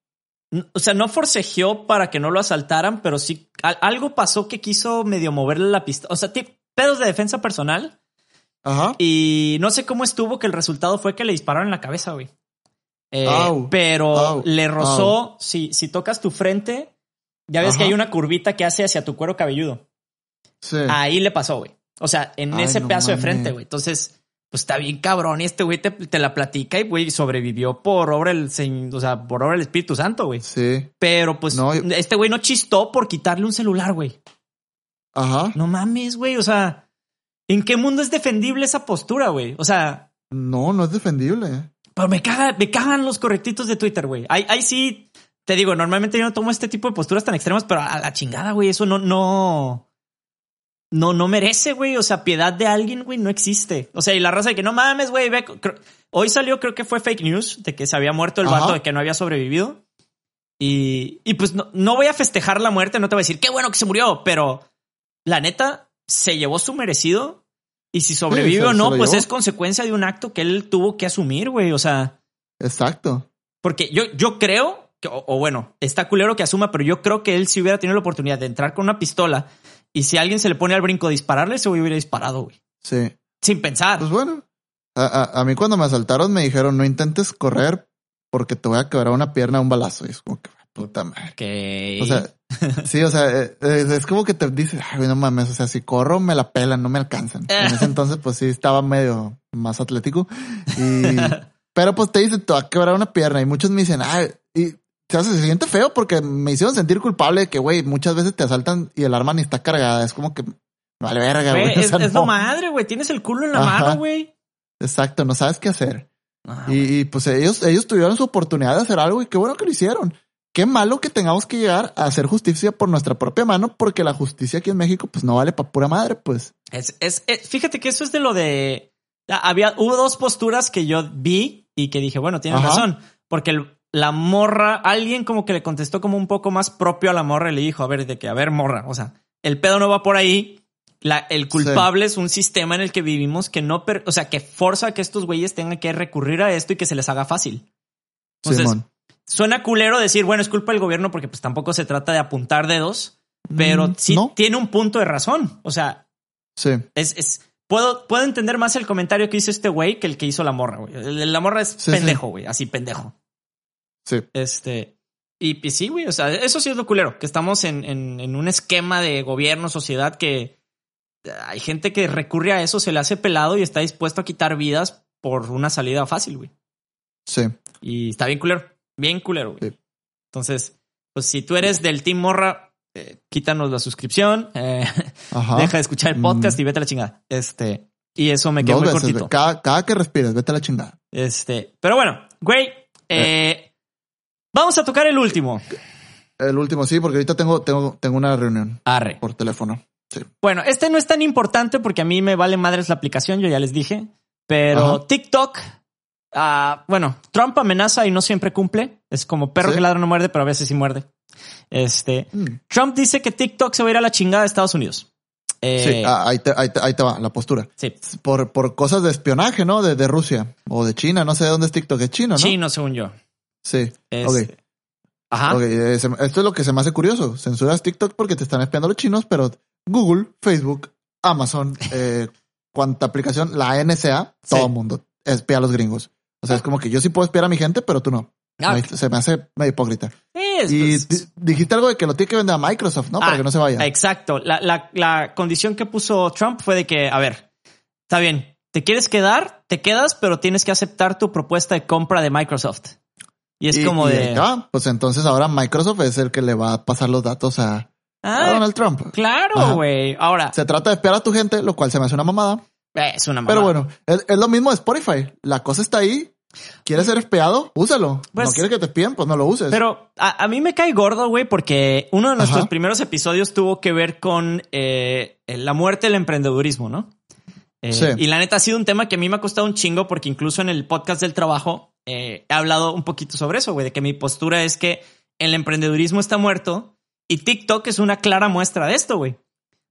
O sea, no forcejeó para que no lo asaltaran, pero sí al- algo pasó que quiso medio moverle la pista. O sea, tip- pedos de defensa personal. Ajá. Y no sé cómo estuvo que el resultado fue que le dispararon en la cabeza, güey. Eh, pero le rozó. Si, si tocas tu frente, ya ves Ajá. que hay una curvita que hace hacia tu cuero cabelludo. Sí. Ahí le pasó, güey. O sea, en Ay, ese no pedazo de frente, güey. Entonces, pues está bien cabrón. Y este güey te, te la platica y, güey, sobrevivió por obra del, o sea, por obra del Espíritu Santo, güey. Sí. Pero pues No, yo- este güey no chistó por quitarle un celular, güey. Ajá. No mames, güey. O sea, ¿en qué mundo es defendible esa postura, güey? O sea, No, no es defendible. Pero me caga, me cagan los correctitos de Twitter, güey. Ahí, ahí sí, te digo, normalmente yo no tomo este tipo de posturas tan extremas, pero a la chingada, güey. Eso no, no. no, no merece, güey. O sea, piedad de alguien, güey, no existe. O sea, y la raza de que no mames, güey, ve. Hoy salió, creo que fue fake news de que se había muerto el Ajá. vato, de que no había sobrevivido. Y, y pues no, no voy a festejar la muerte, no te voy a decir qué bueno que se murió, pero la neta se llevó su merecido. Y si sobrevive o no, pues llevó. es consecuencia de un acto que él tuvo que asumir, güey. O sea, Exacto. porque yo, yo creo, que, o, o bueno, está culero que asuma, pero yo creo que él si hubiera tenido la oportunidad de entrar con una pistola y si alguien se le pone al brinco a dispararle, se hubiera disparado, güey. Sí. Sin pensar. Pues bueno, a, a- a mí cuando me asaltaron me dijeron no intentes correr porque te voy a quebrar una pierna a un balazo. Y es como que puta madre. Ok. O sea, sí, o sea, eh, eh, es como que te dices, ay, no mames, o sea, si corro me la pelan, no me alcanzan. En ese entonces, pues sí, estaba medio más atlético. Y, pero pues te dicen, te va a quebrar una pierna y muchos me dicen, ay, y se hace, se siente feo porque me hicieron sentir culpable de que, güey, muchas veces te asaltan y el arma ni está cargada. Es como que, vale verga, Güey, güey. o es, sea, es no. madre, güey. Tienes el culo en la Ajá. mano, güey. Exacto, no sabes qué hacer. Ah, Y, y, pues ellos, ellos tuvieron su oportunidad de hacer algo y qué bueno que lo hicieron. Qué malo que tengamos que llegar a hacer justicia por nuestra propia mano, porque la justicia aquí en México, pues no vale para pura madre, pues. Es, es, es- fíjate que eso es de lo de. ah, Había, hubo dos posturas que yo vi y que dije, bueno, tienes Ajá. razón. Porque el- la morra, alguien como que le contestó como un poco más propio a la morra y le dijo, a ver, de que, a ver, morra, o sea, el pedo no va por ahí. La, el culpable es un sistema en el que vivimos que no, per- o sea, que forza a que estos güeyes tengan que recurrir a esto y que se les haga fácil. Entonces, Simón. Suena culero decir, bueno, es culpa del gobierno porque pues tampoco se trata de apuntar dedos, pero Mm, sí no. tiene un punto de razón. O sea, Sí, es, es, puedo, puedo entender más el comentario que hizo este güey que el que hizo la morra, güey. La morra es Sí, pendejo, güey, así pendejo. sí. Este, y, sí, güey, o sea, eso sí es lo culero, que estamos en, en, en un esquema de gobierno, sociedad que hay gente que recurre a eso, se le hace pelado y está dispuesto a quitar vidas por una salida fácil, güey. Sí. Y está bien culero, bien culero, güey. Sí. Entonces, pues si tú eres del Team Morra, eh, quítanos la suscripción, eh, deja de escuchar el podcast Mm. y vete a la chingada. Este, y eso me quedó Dos muy veces, cortito. cada, cada que respires, vete a la chingada. Este, pero bueno, güey, eh, vamos a tocar el último. El último sí, porque ahorita tengo, tengo, tengo una reunión Arre. por teléfono. Sí. Bueno, este no es tan importante porque a mí me vale madres la aplicación, yo ya les dije. Pero Ajá. TikTok, ah, bueno, Trump amenaza y no siempre cumple. Es como perro Sí. que ladra no muerde, pero a veces sí muerde. Este, Mm. Trump dice que TikTok se va a ir a la chingada de Estados Unidos. Eh, Sí, ah, ahí, te, ahí, te, ahí te va la postura. sí. Por, por cosas de espionaje, ¿no? De, de Rusia o de China. No sé de dónde es TikTok. Es China, ¿no? Chino, según yo. Sí. Es- Ok. Ajá. Eh, esto es lo que se me hace curioso. Censuras TikTok porque te están espiando los chinos, pero Google, Facebook, Amazon, eh, cuanta aplicación, la NSA, todo el mundo espía a los gringos. O sea, es como que yo sí puedo espiar a mi gente, pero tú no. Ah, Se me hace medio hipócrita. es, Y pues, di- dijiste algo de que lo tiene que vender a Microsoft, ¿no? Ah, Para que no se vaya. Exacto. La, la, la condición que puso Trump fue de que, a ver, está bien, te quieres quedar, te quedas, pero tienes que aceptar tu propuesta de compra de Microsoft. Y es Y- como y de... va. Pues entonces ahora Microsoft es el que le va a pasar los datos a, a Ah, Donald Trump. claro, güey. Ahora, Se trata de espiar a tu gente, lo cual se me hace una mamada. Eh, es una Pero mamada. bueno, es, es lo mismo de Spotify. La cosa está ahí. ¿Quieres ser espiado? Úsalo. Pues- no quieres que te espíen, pues no lo uses. Pero a, a mí me cae gordo, güey, porque uno de nuestros Ajá. primeros episodios tuvo que ver con eh, la muerte del emprendedurismo, ¿no? Eh, Sí. Y la neta ha sido un tema que a mí me ha costado un chingo porque incluso en el podcast del trabajo eh, he hablado un poquito sobre eso, güey, de que mi postura es que el emprendedurismo está muerto y TikTok es una clara muestra de esto, güey.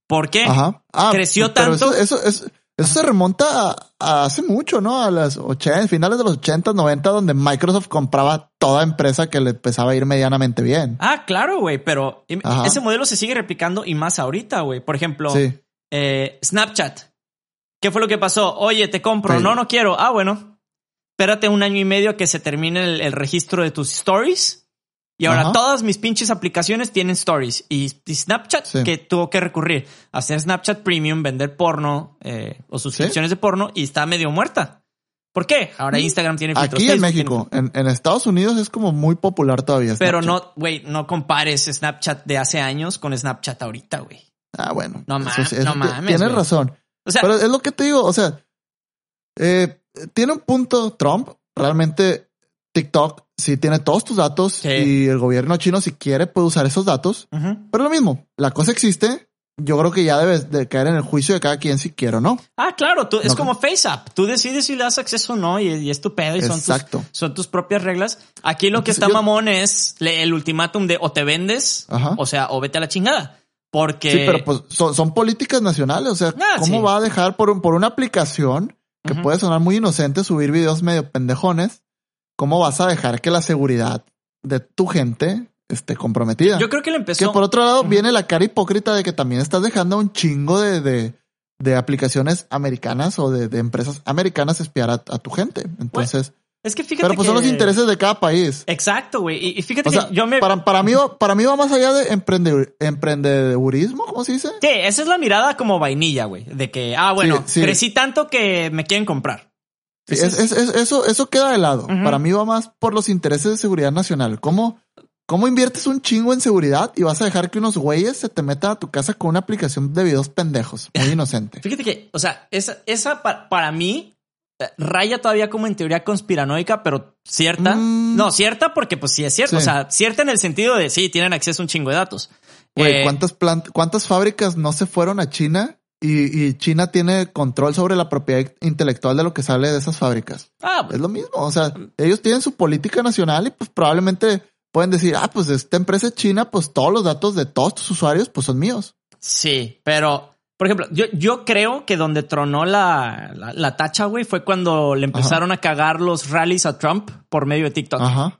¿Por qué? Ajá. Ah, creció pero tanto- Eso, eso, eso, eso se remonta a, a hace mucho, ¿no? A las 80, finales de los 80, 90, donde Microsoft compraba toda empresa que le empezaba a ir medianamente bien. Ah, claro, güey, pero Ajá. ese modelo se sigue replicando y más ahorita, güey. Por ejemplo, Sí. eh, Snapchat. ¿Qué fue lo que pasó? Oye, te compro. Sí. No, no quiero. Ah, bueno. Espérate un año y medio que se termine el, el registro de tus stories. Y ahora Ajá. todas mis pinches aplicaciones tienen stories. Y, y Snapchat, Sí. que tuvo que recurrir a hacer Snapchat Premium, vender porno eh, o suscripciones de porno y está medio muerta. ¿Por qué? Ahora Instagram tiene filtros. Aquí en México, tiene- en, en Estados Unidos es como muy popular todavía. Pero no, güey, no compares Snapchat de hace años con Snapchat ahorita, güey. Ah, bueno. No ma- no mames, Tienes razón. O sea, Pero es lo que te digo, o sea, eh, tiene un punto Trump, realmente TikTok sí tiene todos tus datos Sí. y el gobierno chino si quiere puede usar esos datos, ujú. pero lo mismo, la cosa existe, yo creo que ya debes de caer en el juicio de cada quien si quiere o no. Ah, claro, tú, es como FaceApp. Tú decides si le das acceso o no y, y es tu pedo y son tus, Exacto. son tus propias reglas. Aquí lo que está yo- mamón es el ultimátum de o te vendes, Ajá. o sea, o vete a la chingada. Porque... Sí, pero pues son, son políticas nacionales. O sea, Ah, ¿cómo sí. va a dejar por, un- por una aplicación que puede sonar muy inocente subir videos medio pendejones? ¿Cómo vas a dejar que la seguridad de tu gente esté comprometida? Yo creo que le que empezó... por otro lado viene la cara hipócrita de que también estás dejando un chingo de, de, de aplicaciones americanas o de, de empresas americanas espiar a, a tu gente. Entonces, Es que fíjate pero pues que... son los intereses de cada país. Exacto, güey. Y, y fíjate O sea, que yo me... para, para mí, va- para mí va más allá de emprende- emprendedurismo, ¿cómo se dice? Sí, esa es la mirada como vainilla, güey. De que, ah, bueno, Sí, sí. crecí tanto que me quieren comprar. Sí, es- es- es- eso, eso queda de lado. Para mí va más por los intereses de seguridad nacional. ¿Cómo, ¿Cómo inviertes un chingo en seguridad y vas a dejar que unos güeyes se te metan a tu casa con una aplicación de videos pendejos? Muy inocente. Fíjate que, o sea, esa, esa pa- para mí eh, raya todavía como en teoría conspiranoica, pero cierta. Mm. No, cierta porque pues sí es cierto. Sí. O sea, cierta en el sentido de sí, tienen acceso a un chingo de datos. Güey, Eh, ¿cuántas, plant- ¿cuántas fábricas no se fueron a China y, y China tiene control sobre la propiedad intelectual de lo que sale de esas fábricas? ah, Es lo mismo. O sea, ellos tienen su política nacional y pues probablemente pueden decir, ah, pues esta empresa es china, pues todos los datos de todos tus usuarios pues son míos. sí, pero, por ejemplo, yo, yo creo que donde tronó la, la, la tacha, güey, fue cuando le empezaron a cagar los rallies a Trump por medio de TikTok. Ajá.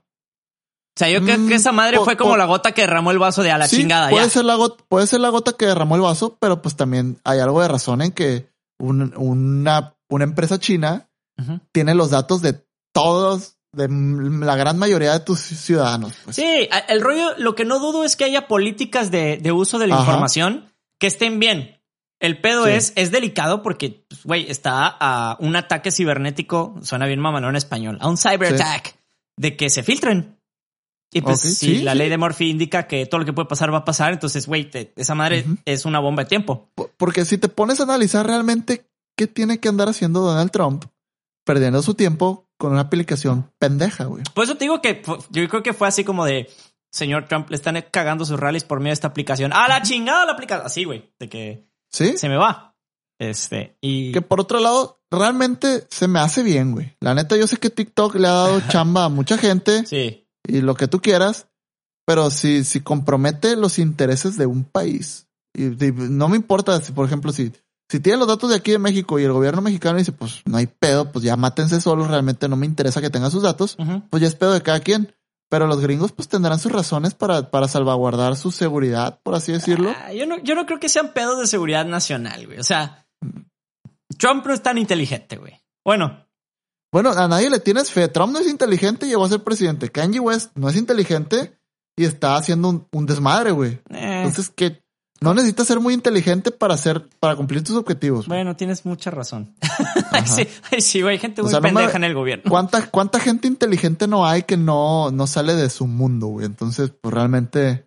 O sea, yo creo Mm, que esa madre po- fue como po- la gota que derramó el vaso de a la Sí, chingada. Puede ya. ser, la gota, puede ser la gota que derramó el vaso, pero pues también hay algo de razón en que un- una, una empresa china tiene los datos de todos, de la gran mayoría de tus ciudadanos. pues. Sí, el rollo, lo que no dudo es que haya políticas de, de uso de la Ajá. información que estén bien. El pedo Sí. es, es delicado porque, pues, güey, está a un ataque cibernético, suena bien mamalón en español, a un cyber Sí. attack, de que se filtren. Y pues, si sí, la sí. ley de Murphy indica que todo lo que puede pasar va a pasar, entonces, güey, esa madre es una bomba de tiempo. Po- Porque si te pones a analizar realmente qué tiene que andar haciendo Donald Trump, perdiendo su tiempo con una aplicación pendeja, güey. Por eso te digo que yo creo que fue así como de, señor Trump, le están cagando sus rallies por medio de esta aplicación. ¡A la chingada la aplicación! Así, güey, de que Sí. se me va. Este, y... Que por otro lado, realmente se me hace bien, güey. La neta, yo sé que TikTok le ha dado chamba a mucha gente Sí. Y lo que tú quieras, pero si, si compromete los intereses de un país, y, y no me importa si, por ejemplo, si, si tienen los datos de aquí de México y el gobierno mexicano dice, pues no hay pedo, pues ya mátense solos, realmente no me interesa que tengan sus datos, pues ya es pedo de cada quien. Pero los gringos pues tendrán sus razones para, para salvaguardar su seguridad, por así decirlo. Ah, yo, no, yo no creo que sean pedos de seguridad nacional, güey. O sea, Trump no es tan inteligente, güey. Bueno, Bueno, a nadie le tienes fe. Trump no es inteligente y llegó a ser presidente. Kanye West no es inteligente y está haciendo un, un desmadre, güey. eh, Entonces, que no necesitas ser muy inteligente para hacer, para cumplir tus objetivos. güey. bueno, tienes mucha razón. Ay, sí, sí, güey, hay gente O muy sea, no me- pendeja en el gobierno. ¿Cuánta, ¿Cuánta gente inteligente no hay que no, no sale de su mundo, güey? Entonces, pues realmente,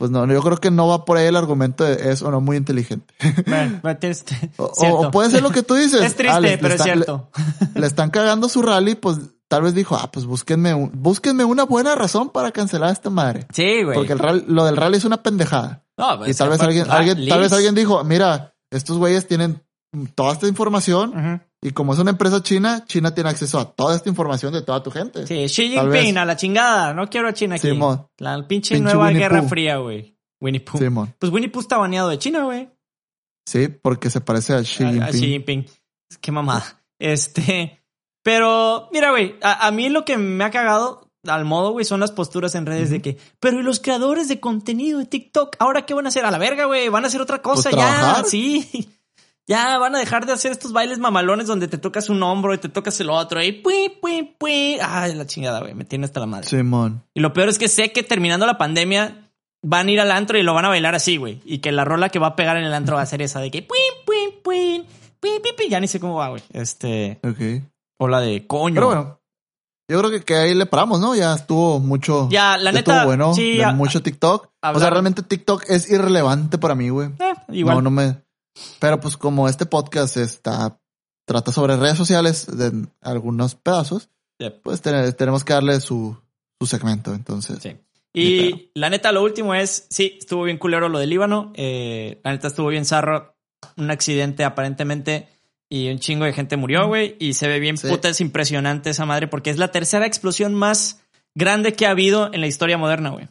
pues no, yo creo que no va por ahí el argumento de es o no muy inteligente. Bueno, bueno, tienes- O, puede ser lo que tú dices. Es triste, Ah, le- le pero es están- cierto. le están cagando su rally, pues tal vez dijo, ah, pues búsquenme, un- búsquenme una buena razón para cancelar a esta madre. Sí, güey. Porque el rally- lo del rally es una pendejada. No, Y pues, tal vez alguien, ra- alguien, tal vez alguien dijo, mira, estos güeyes tienen toda esta información Ujú. Y como es una empresa china, China tiene acceso a toda esta información de toda tu gente. Sí, Xi Jinping, a la chingada. No quiero a China aquí. Simón. La pinche, Pinche nueva Winnie guerra fría, güey. Winnie Pooh. Simón. Pues Winnie Pooh está baneado de China, güey. Sí, porque se parece a Xi A- a Jinping. Xi Jinping. Qué mamada. Este, pero mira, güey, a, a mí lo que me ha cagado al modo, güey, son las posturas en redes de que, pero ¿y los creadores de contenido de TikTok? ¿Ahora qué van a hacer? A la verga, güey, van a hacer otra cosa, Pues, ya, sí. Ya van a dejar de hacer estos bailes mamalones donde te tocas un hombro y te tocas el otro y pui, pui, pui. Ay, la chingada, güey, me tiene hasta la madre. Simón. Y lo peor es que sé que terminando la pandemia van a ir al antro y lo van a bailar así, güey. Y que la rola que va a pegar en el antro va a ser esa de que pui, pui, pui, pui, pui, pui. Ya ni sé cómo va, güey. Este, Ok. o la de coño. Pero bueno. Yo creo que, que ahí le paramos, ¿no? Ya estuvo mucho. Ya, la ya neta, estuvo bueno. sí, de a- mucho TikTok. O sea, realmente TikTok es irrelevante para mí, güey. Eh, igual. No, no me. Pero pues como este podcast está trata sobre redes sociales de algunos pedazos, Yep. pues te- tenemos que darle su, su segmento. Entonces, Sí. Y la neta, lo último es, sí, estuvo bien culero lo del Líbano. eh, la neta estuvo bien zarro. Un accidente aparentemente y un chingo de gente murió, güey. Y se ve bien Sí. puta, es impresionante esa madre porque es la tercera explosión más grande que ha habido en la historia moderna, güey.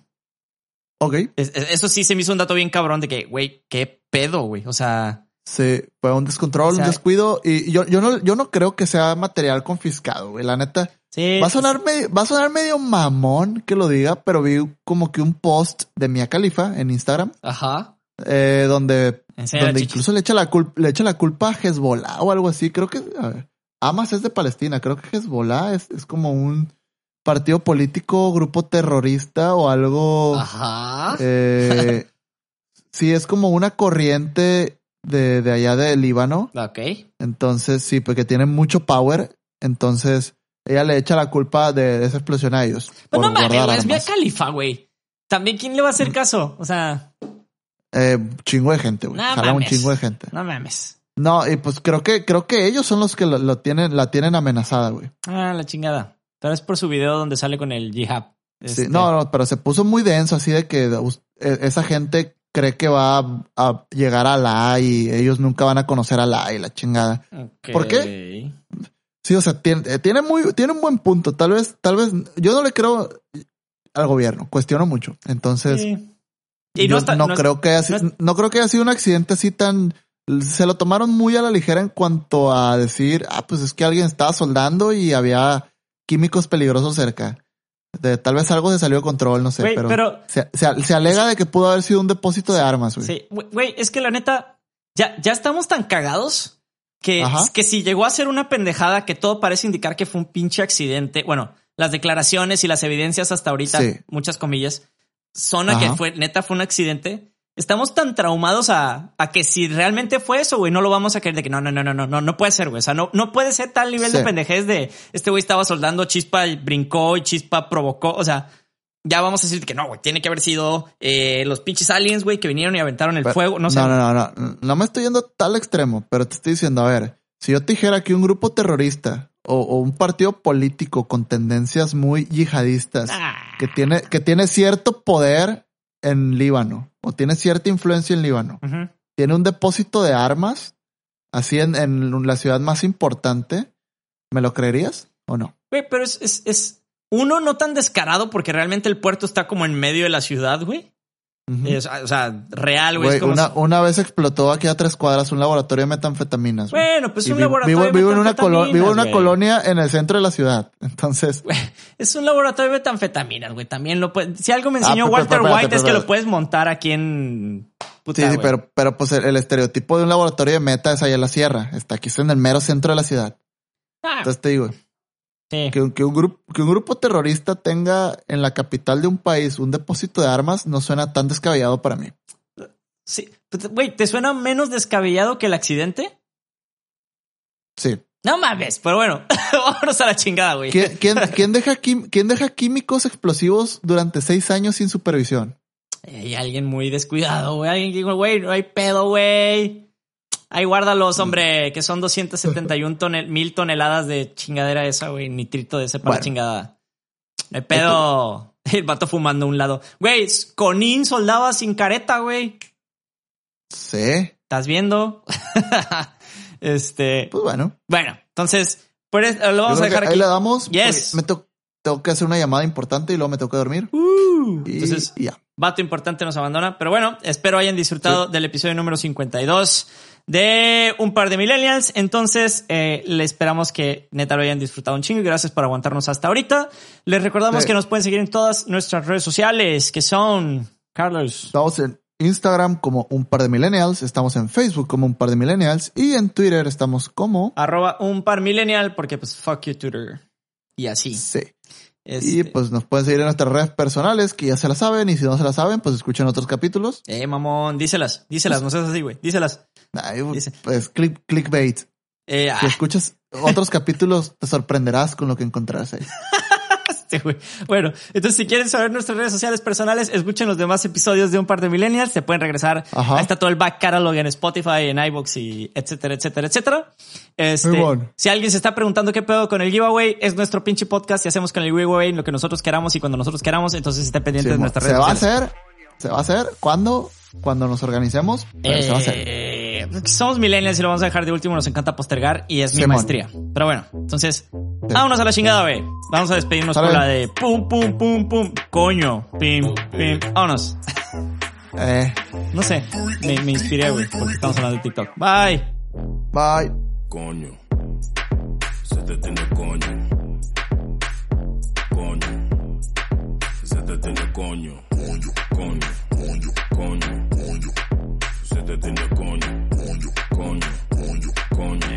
Ok. Es- es- Eso sí se me hizo un dato bien cabrón de que, güey, qué pedo, güey. O sea, Sí, fue un descontrol, O sea- un descuido. Y yo, yo no, yo no creo que sea material confiscado, güey. La neta. sí. Va a sonar medio, va a sonar medio mamón que lo diga, pero vi como que un post de Mia Khalifa en Instagram, Ajá. eh, donde, donde incluso le echa la culpa, le echa la culpa a Hezbollah o algo así. Creo que a ver, Hamas es de Palestina. Creo que Hezbollah es, es como un partido político, grupo terrorista o algo. Ajá. Eh, sí, es como una corriente de, de allá de Líbano. Ok. Entonces, sí, porque tienen mucho power. Entonces, ella le echa la culpa de, esa explosión a ellos. No mames, güey, es armas. Khalifa, güey. También, ¿quién le va a hacer caso? O sea, Eh, chingo de gente, güey. No Jala un mames. chingo de gente. no mames. No, y pues creo que, creo que ellos son los que lo, lo tienen, la tienen amenazada, güey. Ah, la chingada. Pero es por su video donde sale con el jihad. Sí, Este, no, no, pero se puso muy denso, así de que eh, esa gente cree que va a, a llegar a la y ellos nunca van a conocer a la y la chingada. ¿Por qué? Sí, o sea, tiene, eh, tiene muy, tiene un buen punto. Tal vez, tal vez, yo no le creo al gobierno, cuestiono mucho. Entonces, Sí. Y yo no, está- no, no es- creo que haya, sido- no es- no creo que haya sido un accidente así tan, se lo tomaron muy a la ligera en cuanto a decir, ah, pues es que alguien estaba soldando y había químicos peligrosos cerca. De, tal vez algo se salió de control, no sé, pero, pero- se, se- se alega de que pudo haber sido un depósito de armas, güey. Sí, güey, es que la neta, ya, ya estamos tan cagados que, que si llegó a ser una pendejada que todo parece indicar que fue un pinche accidente. Bueno, las declaraciones y las evidencias hasta ahorita, Sí. muchas comillas, son a que fue, neta, fue un accidente. Estamos tan traumados a, a que si realmente fue eso, güey, no lo vamos a creer de que no, no, no, no, no, no, no puede ser, güey. O sea, no, no puede ser tal nivel de pendejez de este güey estaba soldando, chispa y brincó y chispa provocó. O sea, ya vamos a decir que no, güey, tiene que haber sido eh, los pinches aliens, güey, que vinieron y aventaron el Pero- fuego. No sé. No, no, no, no. No me estoy yendo tal extremo, pero te estoy diciendo, a ver, si yo te dijera que un grupo terrorista o, o un partido político con tendencias muy yihadistas Ah. que tiene, que tiene cierto poder en Líbano o tiene cierta influencia en Líbano, tiene un depósito de armas así en, en la ciudad más importante, ¿me lo creerías o no? Güey, pero es, es, es uno no tan descarado porque realmente el puerto está como en medio de la ciudad, güey. Es- o sea, real, güey. es como una, si- una vez explotó aquí a tres cuadras un laboratorio de metanfetaminas. güey. Bueno, pues Y un laboratorio vivo- de vivo en una colo- metanfetaminas, vivo en una güey. colonia en el centro de la ciudad. Entonces, Es un laboratorio de metanfetaminas, güey. También lo puedes. Si algo me enseñó Ah, pero- Walter pero- White es que lo puedes montar aquí en. Puta, sí, sí, pero, pero pues el, el estereotipo de un laboratorio de meta es allá en la sierra. Está aquí está en el mero centro de la ciudad. Ah, Entonces te digo, sí. que, que un grupo, que un grupo terrorista tenga en la capital de un país un depósito de armas no suena tan descabellado para mí. Sí. Pues, Güey, ¿te suena menos descabellado que el accidente? Sí. No mames, pero bueno, vámonos a la chingada, güey. ¿Quién, quién, quién deja, quién deja químicos explosivos durante seis años sin supervisión? Hay alguien muy descuidado, güey. Alguien que dijo, güey, no hay pedo, güey. Ahí guárdalos, hombre, que son 271 tonel- mil toneladas de chingadera esa, güey. Nitrito de ese para Bueno. chingada. Hay pedo. El vato fumando a un lado. Güey, Conin soldaba sin careta, güey. Sí. ¿Estás viendo? este. Pues bueno. Bueno, entonces, pues, lo vamos a dejar aquí. Ahí le damos. Yes. Me to- tengo que hacer una llamada importante y luego me tengo que dormir. Uh, Y, entonces, ya. Vato importante nos abandona. Pero bueno, espero hayan disfrutado del episodio número 52 de Un par de Millennials. Entonces, eh, le esperamos que neta lo hayan disfrutado un chingo y gracias por aguantarnos hasta ahorita. Les recordamos Sí. que nos pueden seguir en todas nuestras redes sociales, que son Carlos. Estamos en Instagram como un par de millennials, estamos en Facebook como un par de millennials y en Twitter estamos como Arroba un par millennial, porque pues fuck you Twitter. Y así. sí. Este, Y pues nos pueden seguir en nuestras redes personales que ya se las saben y si no se las saben pues escuchen otros capítulos. Eh, mamón, díselas, díselas, no seas así, güey. Díselas. Ay, pues click, clickbait. Eh, Si ah, escuchas otros capítulos te sorprenderás con lo que encontrarás ahí. Güey. Bueno, entonces si quieren saber nuestras redes sociales personales, escuchen los demás episodios de Un Par de Millennials. Se pueden regresar. Ajá. Ahí está todo el back catalog en Spotify, en iVoox y etcétera, etcétera, etcétera. Este, Muy bueno. si alguien se está preguntando qué pedo con el giveaway, es nuestro pinche podcast y hacemos con el giveaway lo que nosotros queramos y cuando nosotros queramos. Entonces esté pendiente de Simón. nuestras se redes va a sociales. hacer, se va a hacer cuando, cuando nos organicemos, pero se va a hacer. Eh, somos millennials y lo vamos a dejar de último, nos encanta postergar y es mi Simón. maestría. Pero bueno, entonces, vámonos a la chingada, güey. Vamos a despedirnos Sale. con la de pum, pum, pum, pum, coño, pim, pim. Vámonos. Eh, No sé, me, me inspiré, güey, porque estamos hablando de TikTok. Bye. bye. Coño, se te tiene coño. Coño, se te tiene coño. Coño, coño, coño, coño, coño. Se te tiene coño. Coño, coño, coño, coño.